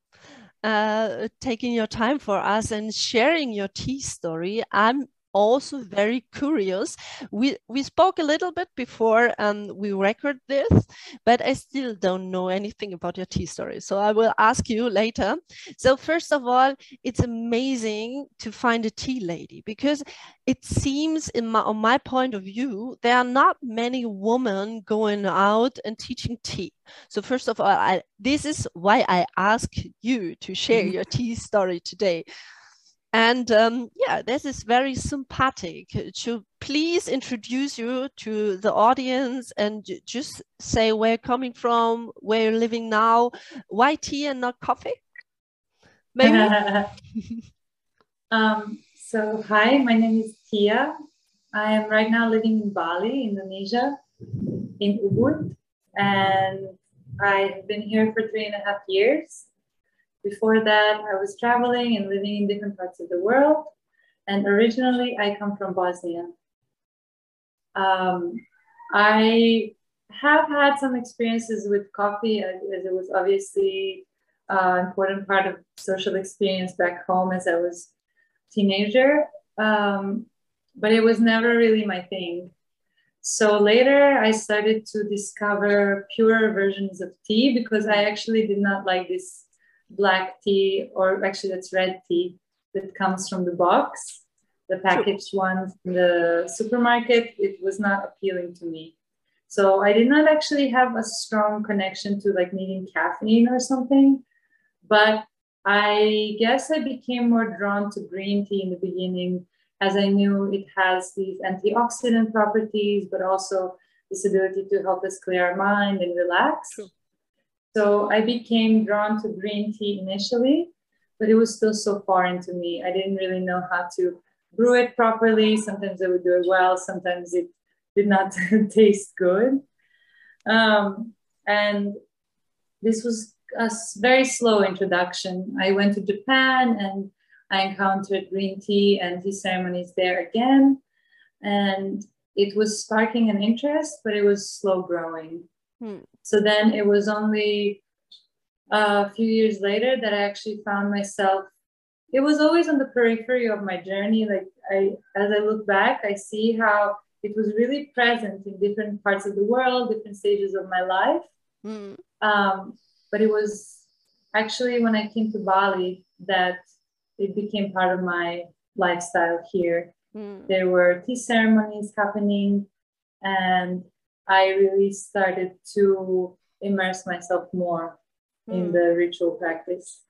uh, taking your time for us and sharing your tea story. I'm also very curious. We we spoke a little bit before and we record this, but I still don't know anything about your tea story. So I will ask you later. So first of all, it's amazing to find a tea lady because it seems in my on my point of view, there are not many women going out and teaching tea. So first of all, I, this is why I ask you to share mm-hmm. your tea story today. And um, yeah, this is very sympathetic to please introduce you to the audience and just say where you're coming from, where you're living now, why tea and not coffee? Maybe. *laughs* um, so, hi, my name is Tia. I am right now living in Bali, Indonesia, in Ubud, and I've been here for three and a half years. Before that, I was traveling and living in different parts of the world. And originally, I come from Bosnia. Um, I have had some experiences with coffee as, it was obviously an uh, important part of social experience back home as I was teenager. Um, but it was never really my thing. So later I started to discover purer versions of tea because I actually did not like this black tea, or actually that's red tea that comes from the box, the packaged ones in the supermarket. It was not appealing to me. So I did not actually have a strong connection to like needing caffeine or something. But I guess I became more drawn to green tea in the beginning as I knew it has these antioxidant properties, but also this ability to help us clear our mind and relax. So I became drawn to green tea initially, but it was still so foreign to me. I didn't really know how to brew it properly. Sometimes I would do it well, sometimes it did not *laughs* taste good. Um, and this was a very slow introduction. I went to Japan and I encountered green tea and tea ceremonies there again. And it was sparking an interest, but it was slow growing. Hmm. So then it was only a few years later that I actually found myself. It was always on the periphery of my journey. Like I, as I look back, I see how it was really present in different parts of the world, different stages of my life. Hmm. Um, but it was actually when I came to Bali that it became part of my lifestyle here. Mm. There were tea ceremonies happening, and I really started to immerse myself more mm. in hmm. the ritual practice.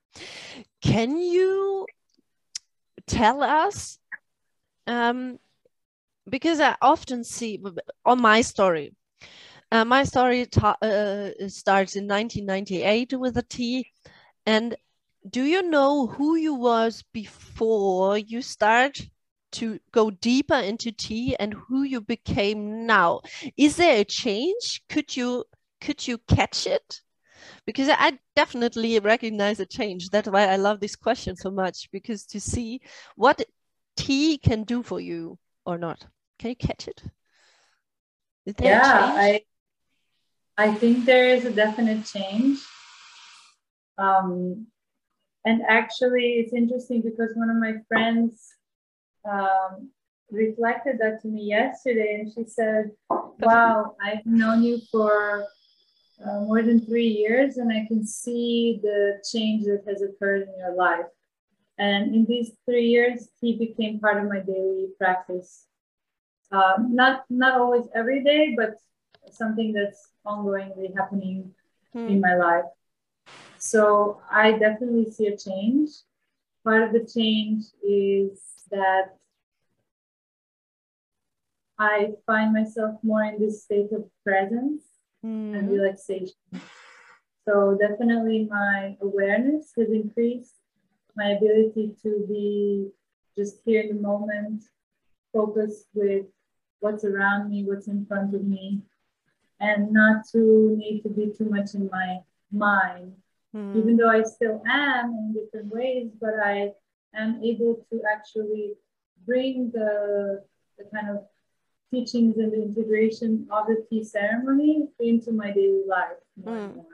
Can you tell us? Um, because I often see on my story, uh, my story uh, starts in 1998 with a T. and do you know who you was before you start to go deeper into tea and who you became now. Is there a change? Could you could you catch it? Because i definitely recognize a change. That's why i love this question so much because to see what tea can do for you or not. Can you catch it? Yeah i i think there is a definite change. Um and actually, it's interesting because one of my friends um, reflected that to me yesterday, and she said, "Wow, I've known you for uh, more than three years, and I can see the change that has occurred in your life." And in these three years, he became part of my daily practice. Uh, not not always every day, but something that's ongoingly happening hmm. in my life. So I definitely see a change. Part of the change is that I find myself more in this state of presence mm-hmm. and relaxation. So definitely my awareness has increased, my ability to be just here in the moment, focused with what's around me, what's in front of me, and not to need to be too much in my mind mm. even though I still am in different ways, but I am able to actually bring the, the kind of teachings and the integration of the tea ceremony into my daily life more mm. more.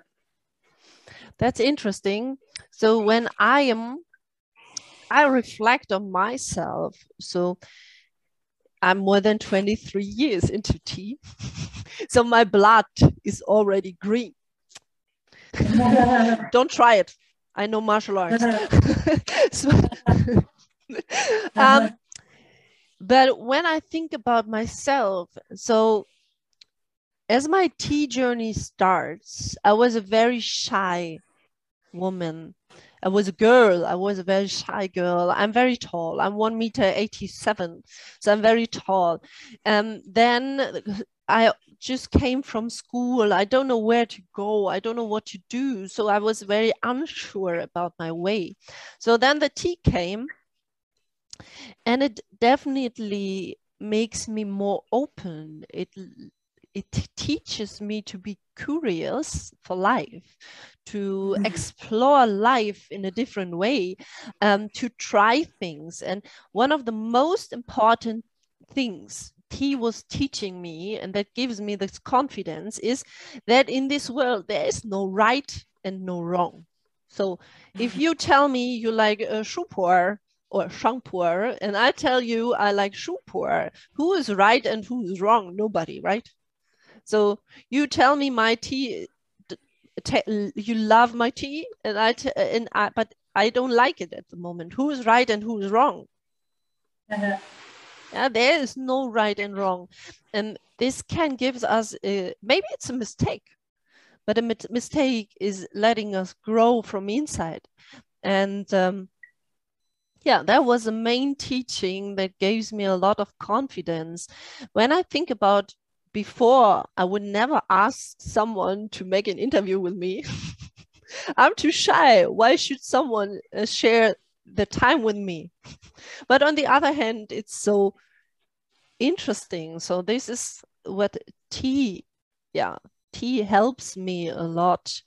That's interesting. So when I am, I reflect on myself. So I'm more than 23 years into tea. *laughs* so my blood is already green. *laughs* Don't try it. I know martial *laughs* arts. *laughs* so, um, but when I think about myself, so as my tea journey starts, I was a very shy woman. I was a girl. I was a very shy girl. I'm very tall. I'm one meter 87. So I'm very tall. And um, then I just came from school. I don't know where to go. I don't know what to do. So I was very unsure about my way. So then the tea came, and it definitely makes me more open. It it teaches me to be curious for life, to mm-hmm. explore life in a different way, um, to try things. And one of the most important things tea was teaching me and that gives me this confidence is that in this world there is no right and no wrong. So if you tell me you like a Shu Pu'er or shampoo and I tell you I like Shu Pu'er, who is right and who is wrong? Nobody, right? So you tell me my tea, you love my tea, and I and I, but I don't like it at the moment. Who is right and who is wrong? Uh-huh. Yeah, there is no right and wrong, and this can give us a, maybe it's a mistake, but a mistake is letting us grow from inside, and um, yeah, that was the main teaching that gives me a lot of confidence. When I think about before, I would never ask someone to make an interview with me. *laughs* I'm too shy. Why should someone uh, share the time with me? *laughs* but on the other hand, it's so interesting. So this is what tea, yeah, tea helps me a lot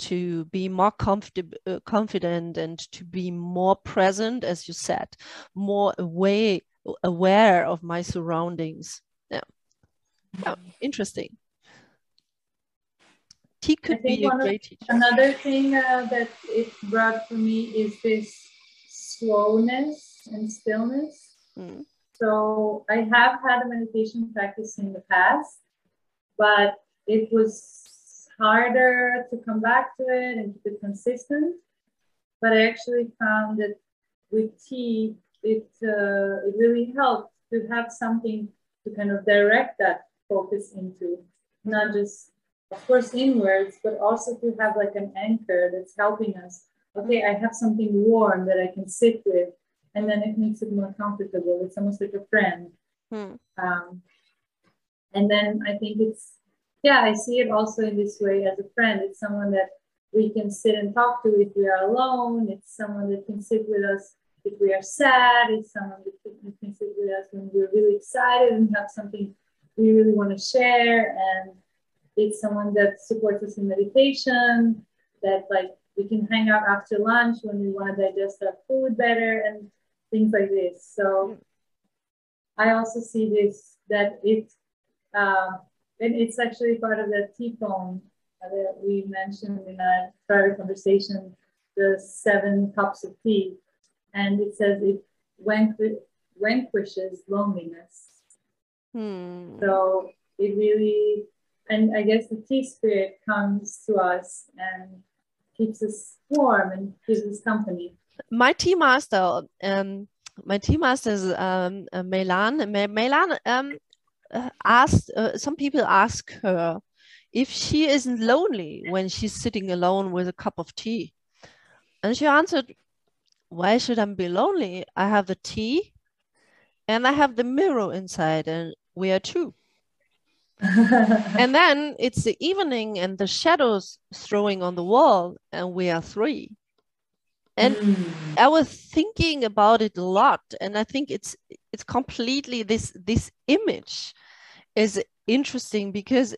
to be more comfortable, uh, confident and to be more present, as you said, more aware, aware of my surroundings. Yeah, yeah interesting. Tea could be a great teacher. Another thing uh, that it brought for me is this slowness and stillness. Mm. So I have had a meditation practice in the past, but it was harder to come back to it and keep it consistent. But I actually found that with tea, it uh, it really helped to have something to kind of direct that focus into, not just of course inwards, but also to have like an anchor that's helping us. Okay, I have something warm that I can sit with, and then it makes it more comfortable. It's almost like a friend. Hmm. Um, and then I think it's yeah, I see it also in this way as a friend. It's someone that we can sit and talk to if we are alone. It's someone that can sit with us if we are sad. It's someone that can sit with us when we're really excited and have something we really want to share. And it's someone that supports us in meditation, that like we can hang out after lunch when we want to digest our food better and things like this. So I also see this that it um, and it's actually part of the tea poem that we mentioned in our prior conversation, the seven cups of tea, and it says it vanquishes loneliness. Hmm. So it really and I guess the tea spirit comes to us and keeps us warm and gives us company. My tea master, um, my tea master is um, uh, Melan. Melan um, uh, asked, uh, some people ask her if she isn't lonely when she's sitting alone with a cup of tea. And she answered, Why should I be lonely? I have the tea and I have the mirror inside, and we are two. *laughs* and then it's the evening and the shadows throwing on the wall, and we are three. And mm. I was thinking about it a lot, and I think it's it's completely this this image is interesting because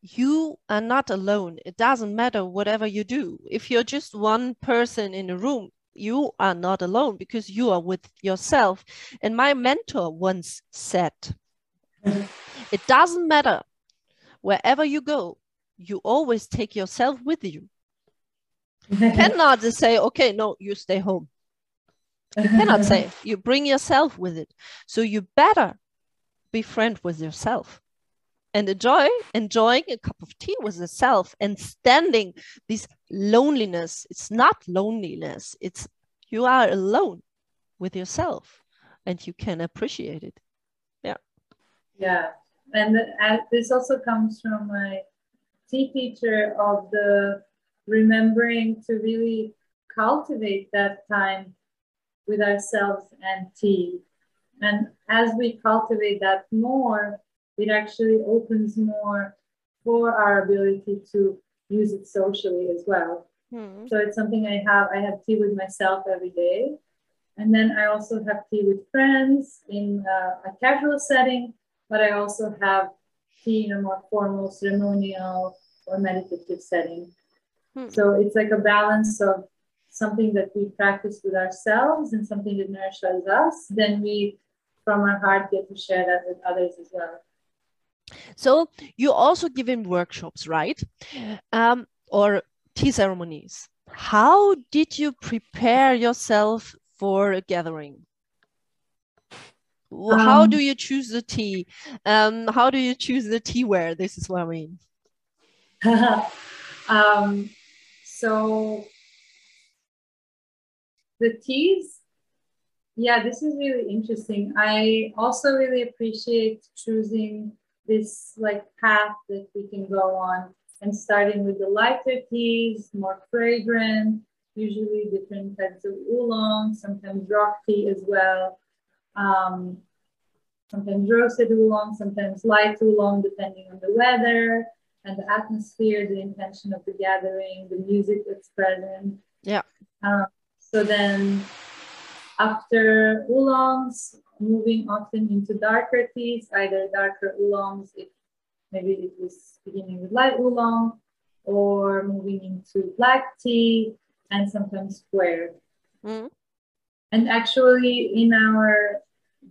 you are not alone. It doesn't matter whatever you do. If you're just one person in a room, you are not alone because you are with yourself. And my mentor once said, it doesn't matter. Wherever you go, you always take yourself with you. You *laughs* cannot just say, okay, no, you stay home. You *laughs* cannot say, you bring yourself with it. So you better be friend with yourself and enjoy enjoying a cup of tea with yourself and standing this loneliness. It's not loneliness, it's you are alone with yourself and you can appreciate it. Yeah, and this also comes from my tea teacher of the remembering to really cultivate that time with ourselves and tea. And as we cultivate that more, it actually opens more for our ability to use it socially as well. Hmm. So it's something I have. I have tea with myself every day. And then I also have tea with friends in uh, a casual setting but I also have tea in a more formal, ceremonial, or meditative setting. Hmm. So it's like a balance of something that we practice with ourselves and something that nourishes us. Then we from our heart get to share that with others as well. So you also given workshops, right? Um, or tea ceremonies. How did you prepare yourself for a gathering? How do um, you choose the tea? Um, how do you choose the tea ware? This is what I mean. *laughs* um, so the teas, yeah, this is really interesting. I also really appreciate choosing this like path that we can go on and starting with the lighter teas, more fragrant, usually different types of oolong, sometimes rock tea as well. Um, sometimes roasted oolong, sometimes light oolong, depending on the weather and the atmosphere, the intention of the gathering, the music that's present. Yeah. Um, so then after oolongs, moving often into darker teas, either darker oolongs, if maybe it was beginning with light oolong, or moving into black tea, and sometimes pu'er. Mm. And actually, in our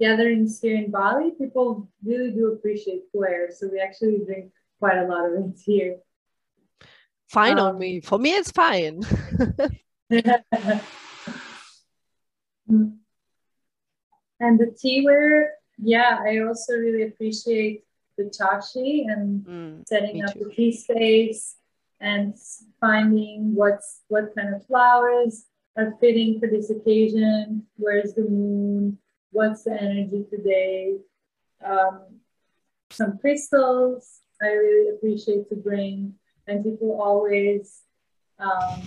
gatherings here in Bali, people really do appreciate pu'er. So we actually drink quite a lot of it here. Fine um, on me. For me, it's fine. *laughs* and the tea ware, yeah, I also really appreciate the chaxi and mm, setting up too. the tea space and finding what's what kind of flowers are fitting for this occasion. Where's the moon? What's the energy today? Um, some crystals I really appreciate to bring, and people always um,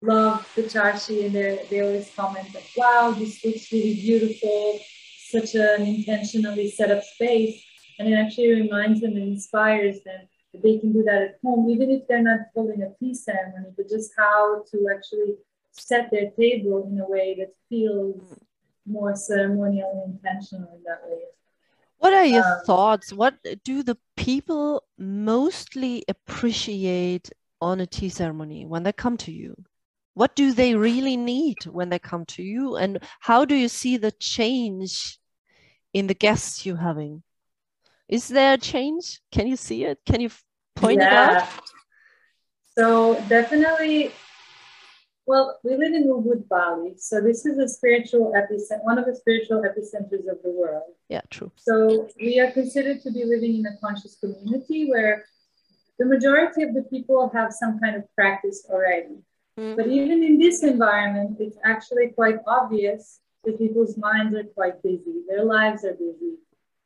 love the chaxi and they always comment like, wow, this looks really beautiful, such an intentionally set up space. And it actually reminds them and inspires them that they can do that at home, even if they're not holding a tea ceremony, but just how to actually set their table in a way that feels more ceremonial and intentional in that way. What are your um, thoughts? What do the people mostly appreciate on a tea ceremony when they come to you? what do they really need when they come to you and how do you see the change in the guests you're having is there a change can you see it can you point yeah. it out so definitely well we live in ubud bali so this is a spiritual epicenter one of the spiritual epicenters of the world yeah true so we are considered to be living in a conscious community where the majority of the people have some kind of practice already Mm-hmm. But even in this environment, it's actually quite obvious that people's minds are quite busy. Their lives are busy.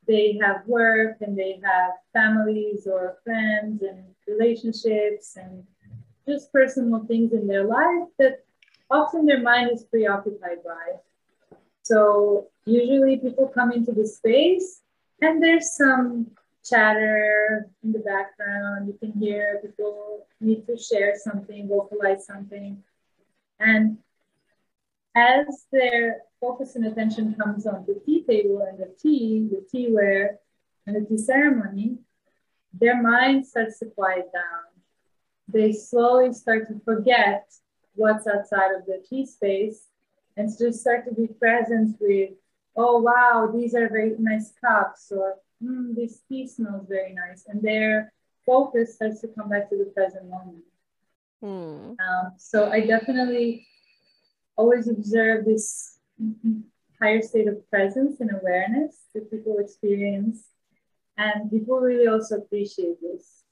They have work and they have families or friends and relationships and just personal things in their life that often their mind is preoccupied by. So usually people come into the space and there's some chatter in the background. You can hear people need to share something, vocalize something. And as their focus and attention comes on the tea table and the tea, the tea ware, and the tea ceremony, their mind starts to quiet down. They slowly start to forget what's outside of the tea space and just start to be present with, oh, wow, these are very nice cups, or mm, this tea smells very nice. And their focus starts to come back to the present moment. Mm. Um, so I definitely always observe this higher state of presence and awareness that people experience. And people really also appreciate this.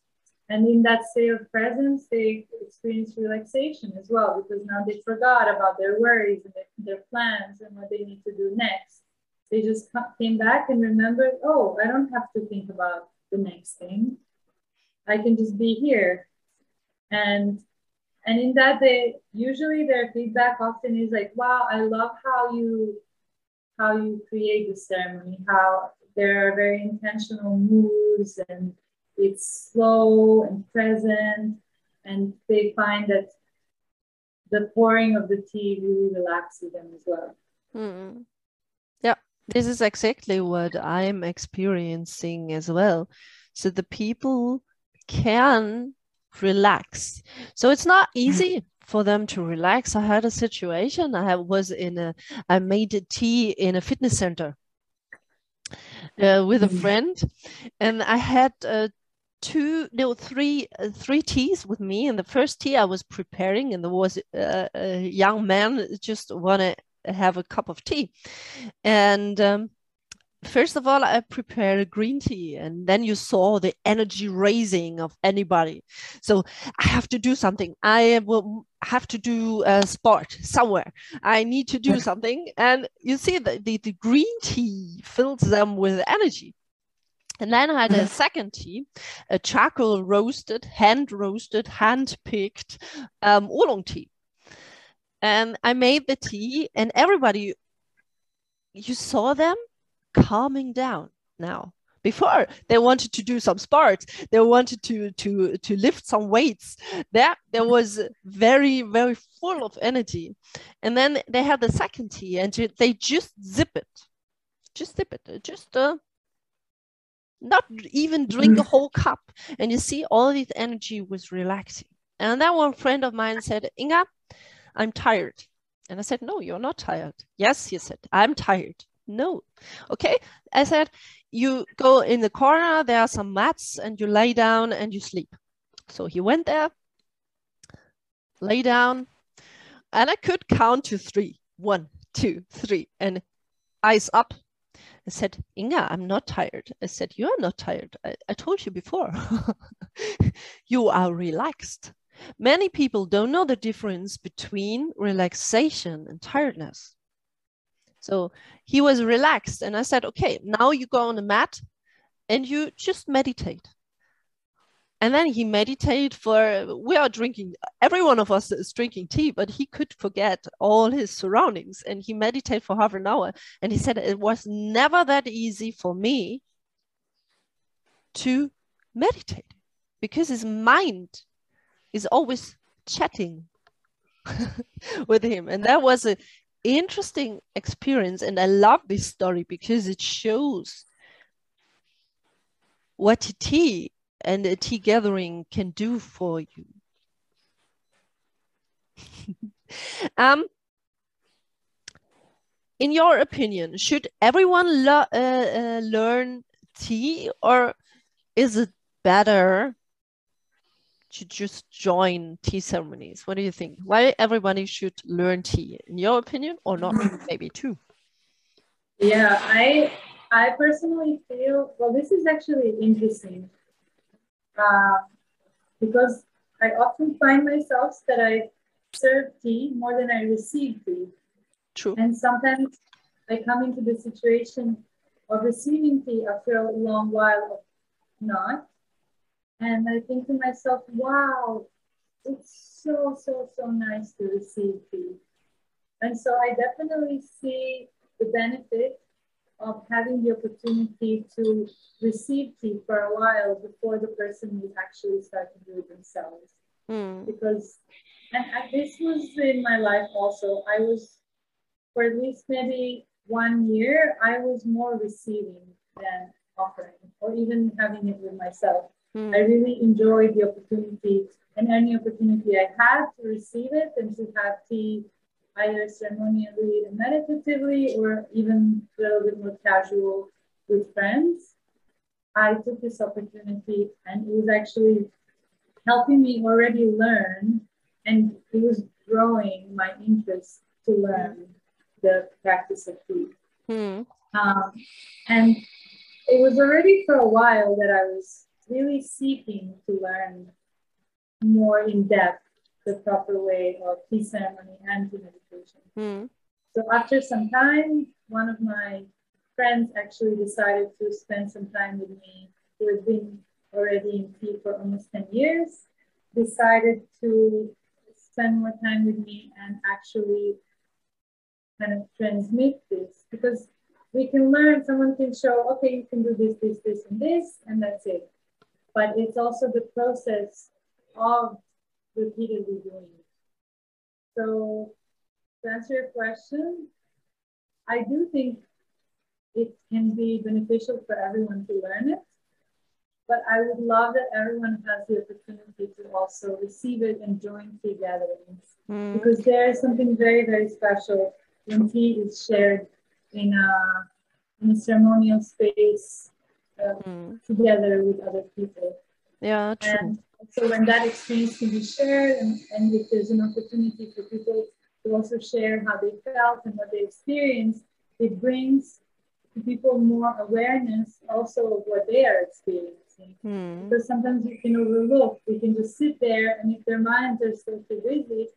And in that state of presence, they experience relaxation as well, because now they forgot about their worries and their, plans and what they need to do next they just came back and remembered, oh, I don't have to think about the next thing. I can just be here. And and in that they usually their feedback often is like, wow, I love how you how you create the ceremony, how there are very intentional moves and it's slow and present. And they find that the pouring of the tea really relaxes them as well. Mm. Yeah, this is exactly what I'm experiencing as well. So the people can relax. So it's not easy *laughs* for them to relax. I had a situation. I was in a, I made a tea in a fitness center, uh, with a mm. friend, and I had uh, two, no, three, uh, three teas with me. And the first tea I was preparing, and there was uh, a young man just want to have a cup of tea, and um, first of all, I prepared a green tea, and then you saw the energy raising of anybody. So I have to do something. I will have to do a sport somewhere. I need to do something. And you see that the, the green tea fills them with energy. And then I had a second tea, a charcoal roasted, hand roasted, hand picked um, oolong tea. And I made the tea, and everybody, you saw them calming down now. Before they wanted to do some sports they wanted to to to lift some weights. That there was very very full of energy. And then they had the second tea and they just zip it. Just zip it. Just uh, not even drink a whole cup and you see all this energy was relaxing and then one friend of mine said inga i'm tired and i said no you're not tired yes he said i'm tired no. Okay. I said, you go in the corner, there are some mats, and you lay down and you sleep. So he went there, lay down, and I could count to three. One, two, three, and eyes up. I said, Inga, I'm not tired. I said, You are not tired. I, I told you before. *laughs* you are relaxed. Many people don't know the difference between relaxation and tiredness. So he was relaxed. And I said, okay, now you go on the mat and you just meditate. And then he meditated for, we are drinking, every one of us is drinking tea, but he could forget all his surroundings and he meditated for half an hour. And he said, it was never that easy for me to meditate because his mind is always chatting *laughs* with him. And that was a interesting experience and i love this story because it shows what tea and a tea gathering can do for you *laughs* um, in your opinion should everyone uh, uh, learn tea or is it better to just join tea ceremonies? What do you think? Why everybody should learn tea, in your opinion, or not? *laughs* Maybe two. Yeah, I I personally feel well. This is actually interesting uh, because I often find myself that I serve tea more than I receive tea. True. And sometimes I come into the situation of receiving tea after a long while of not and I think to myself, wow, it's so, so, so nice to receive tea. And so I definitely see the benefit of having the opportunity to receive tea for a while before the person will actually start to do it themselves. Mm. Because, and, and this was in my life also, I was, for at least maybe one year, I was more receiving than offering or even having it with myself. Mm. I really enjoyed the opportunity and any opportunity I had to receive it and to have tea either ceremonially and meditatively or even a little bit more casual with friends. I took this opportunity and it was actually helping me already learn and it was growing my interest to learn the practice of tea. Mm. Um, and it was already for a while that I was really seeking to learn more in depth the proper way of tea ceremony and tea meditation. Mm. So after some time, one of my friends actually decided to spend some time with me, who had been already in tea for almost 10 years, decided to spend more time with me and actually kind of transmit this because we can learn, someone can show, okay, you can do this, this, this, and this, and that's it but it's also the process of repeatedly doing it. So to answer your question, I do think it can be beneficial for everyone to learn it, but I would love that everyone has the opportunity to also receive it and join tea gatherings mm. because there is something very, very special when tea is shared in a in a ceremonial space uh, mm. together with other people. Yeah, true. And so when that experience can be shared, and, and if there's an opportunity for people to also share how they felt and what they experienced, it brings to people more awareness also of what they are experiencing. Mm. Because sometimes we can overlook, we can just sit there, and if their minds are still too busy,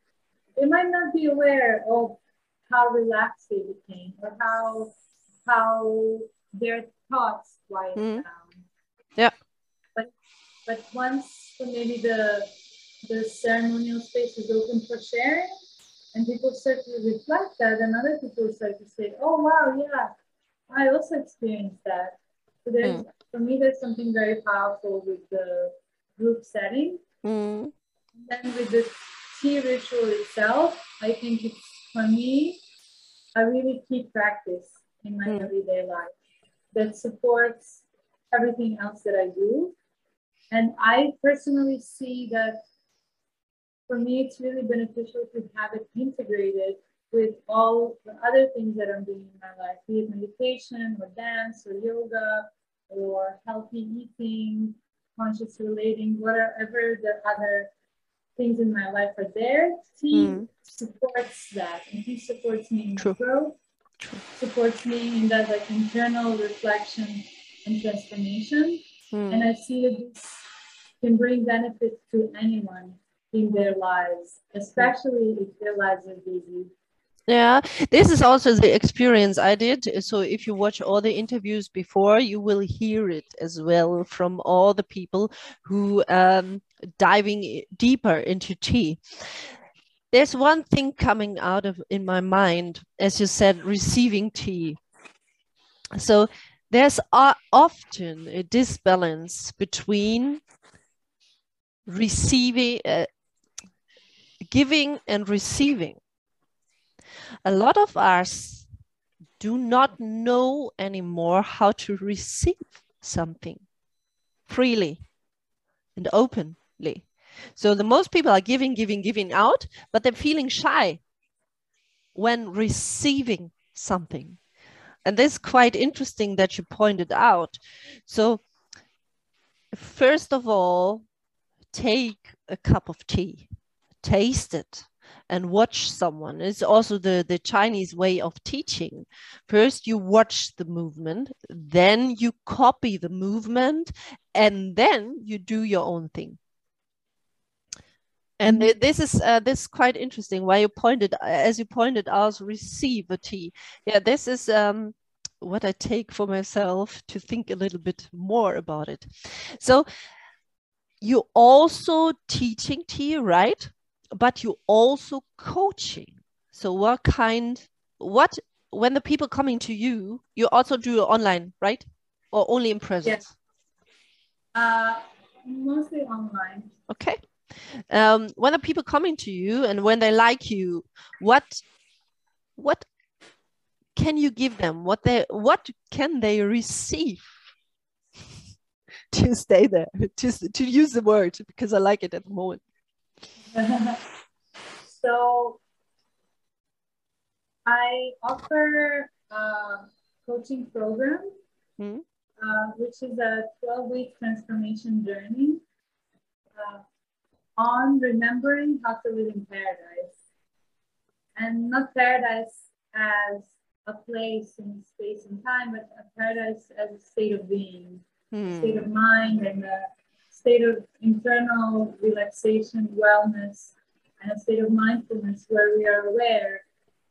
they might not be aware of how relaxed they became or how how their thoughts quiet mm. down. Yeah. But but once maybe the the ceremonial space is open for sharing and people start to reflect that and other people start to say, Oh wow, yeah, I also experienced that. So there's mm. for me there's something very powerful with the group setting. Mm. And then with the tea ritual itself, I think it's for me a really key practice in my mm. everyday life that supports everything else that I do. And I personally see that for me, it's really beneficial to have it integrated with all the other things that I'm doing in my life, be it meditation or dance or yoga or healthy eating, conscious relating, whatever the other things in my life are there. Tea mm. supports that, and he supports me in True. growth, True. supports me in that like internal reflection and transformation. Mm. And I see that this can bring benefits to anyone in their lives, especially if their lives are busy. Yeah, this is also the experience I did. So if you watch all the interviews before, you will hear it as well from all the people who um, diving deeper into tea. There's one thing coming out of in my mind, as you said, receiving tea. So there's often a disbalance between receiving, uh, giving and receiving a lot of us do not know anymore how to receive something freely and openly. So the most people are giving, giving, giving out, but they're feeling shy when receiving something. And this is quite interesting that you pointed out. So first of all, take a cup of tea, taste it, and watch someone. It's also the, the Chinese way of teaching. First, you watch the movement, then you copy the movement, and then you do your own thing. And mm-hmm. this is uh, this is quite interesting. Why you pointed, as you pointed out, receive a tea. Yeah, this is um, what I take for myself to think a little bit more about it. So you also teaching tea, right? but you also coaching. So what kind, what, when the people coming to you, you also do online, right? Or only in presence? Yes. Uh, mostly online. Okay. Um, when the people coming to you and when they like you, what, what can you give them? What they, what can they receive? *laughs* to stay there, to, to use the word because I like it at the moment. *laughs* so I offer a coaching program, mm-hmm. uh, which is a 12 week transformation journey uh, on remembering how to live in paradise. And not paradise as a place in space and time, but a paradise as a state of being, mm. state of mind, and a state of internal relaxation, wellness, and a state of mindfulness where we are aware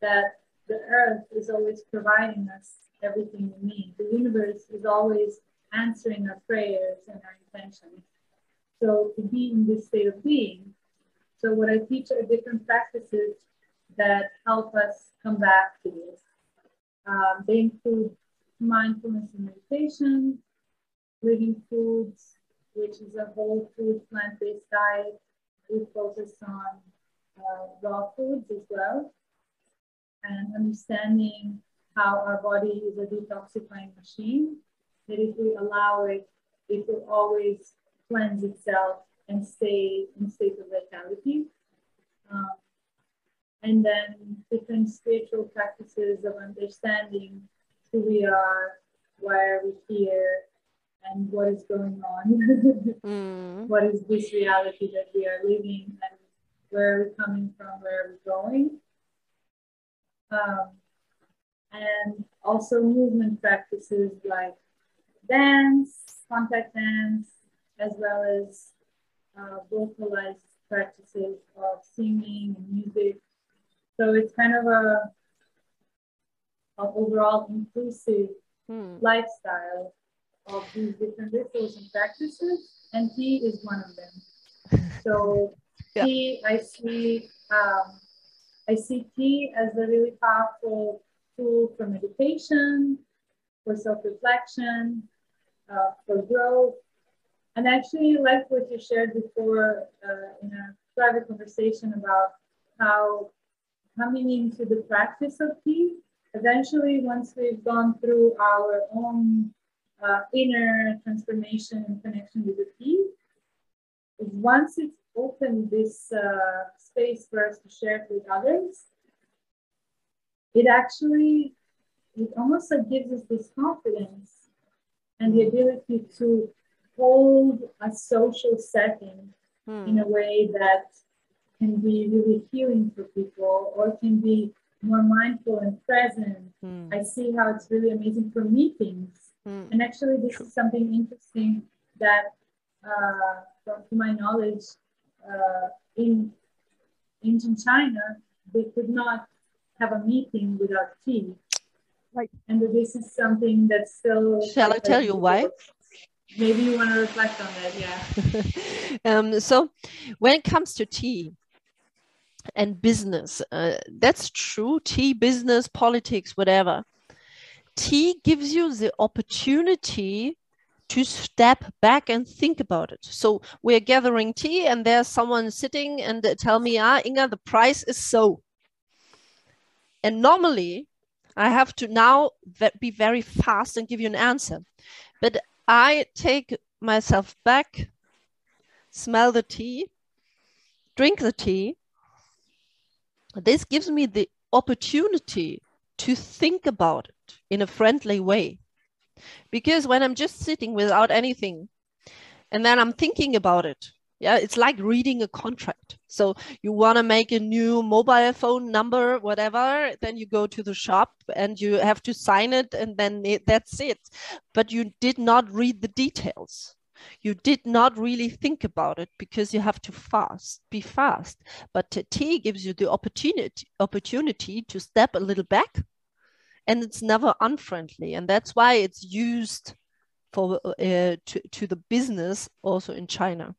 that the earth is always providing us everything we need. The universe is always answering our prayers and our intentions. So to be in this state of being. So what I teach are different practices that help us come back to this. Um, they include mindfulness and meditation, living foods, which is a whole food plant-based diet. We focus on uh, raw foods as well, and understanding how our body is a detoxifying machine. That if we allow it, it will always cleanse itself and stay in state of vitality. Um, and then different spiritual practices of understanding who we are, why are we here and what is going on *laughs* Mm. what is this reality that we are living and where are we coming from where are we going um, and also movement practices like dance contact dance as well as uh, vocalized practices of singing and music so it's kind of a, a overall inclusive Mm. lifestyle of these different rituals and practices, and tea is one of them. *laughs* So Yeah. tea, I see, um, I see tea as a really powerful tool for meditation, for self-reflection, uh, for growth, and actually like what you shared before uh, in a private conversation about how coming into the practice of tea eventually once we've gone through our own uh, inner transformation and connection with the tea is once it's opened this uh, space for us to share it with others it actually it almost like gives us this confidence and the ability to hold a social setting in a way that can be really healing for people or can be more mindful and present. Mm. I see how it's really amazing for meetings. Mm. And actually, this is something interesting that, uh, from to my knowledge, uh, in ancient China, they could not have a meeting without tea. Right. And this is something that's still. Shall I tell you why? Maybe you want to reflect on that, yeah. *laughs* um, so when it comes to tea and business, uh, that's true. Tea, business, politics, whatever. Tea gives you the opportunity to step back and think about it. So we're gathering tea, and there's someone sitting and they tell me, "Ah, Inga, the price is so." And normally, I have to now be very fast and give you an answer. But I take myself back, smell the tea, drink the tea. This gives me the opportunity to think about it in a friendly way. Because when I'm just sitting without anything and then I'm thinking about it, yeah, it's like reading a contract. So you want to make a new mobile phone number, whatever, then you go to the shop and you have to sign it, and then it, that's it. But you did not read the details. You did not really think about it because you have to fast, be fast. But t- gives you the opportunity opportunity to step a little back, and it's never unfriendly, and that's why it's used for uh, to to the business also in China.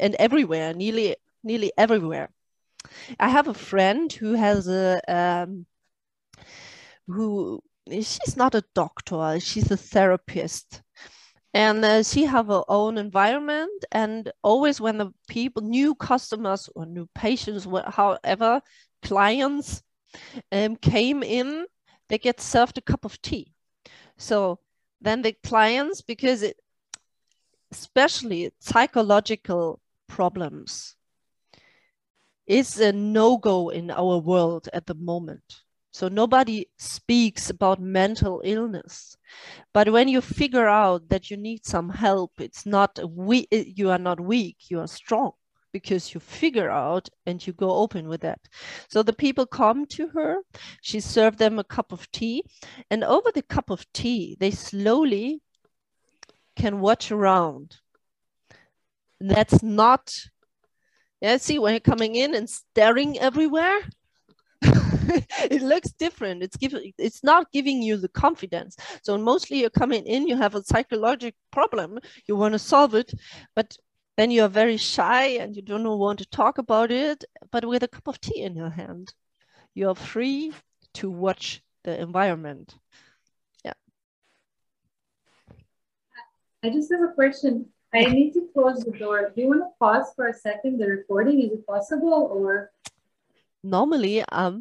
And everywhere, nearly nearly everywhere. I have a friend who has a um, who she's not a doctor, she's a therapist. And uh, she have her own environment, and always when the people, new customers or new patients, however, clients um, came in, they get served a cup of tea. So then the clients, because it, especially psychological problems, is a no-go in our world at the moment. So nobody speaks about mental illness. But when you figure out that you need some help, it's not we you are not weak, you are strong because you figure out and you go open with that. So the people come to her, she served them a cup of tea, and over the cup of tea, they slowly can watch around. That's not yeah, see when you're coming in and staring everywhere, *laughs* it looks different. It's giving it's not giving you the confidence. So mostly you're coming in, you have a psychological problem, you want to solve it, but then you are very shy and you don't want to talk about it. But with a cup of tea in your hand, you are free to watch the environment. Yeah. I just have a question. I need to close the door. Do you want to pause for a second the recording? Is it possible or Normally, um,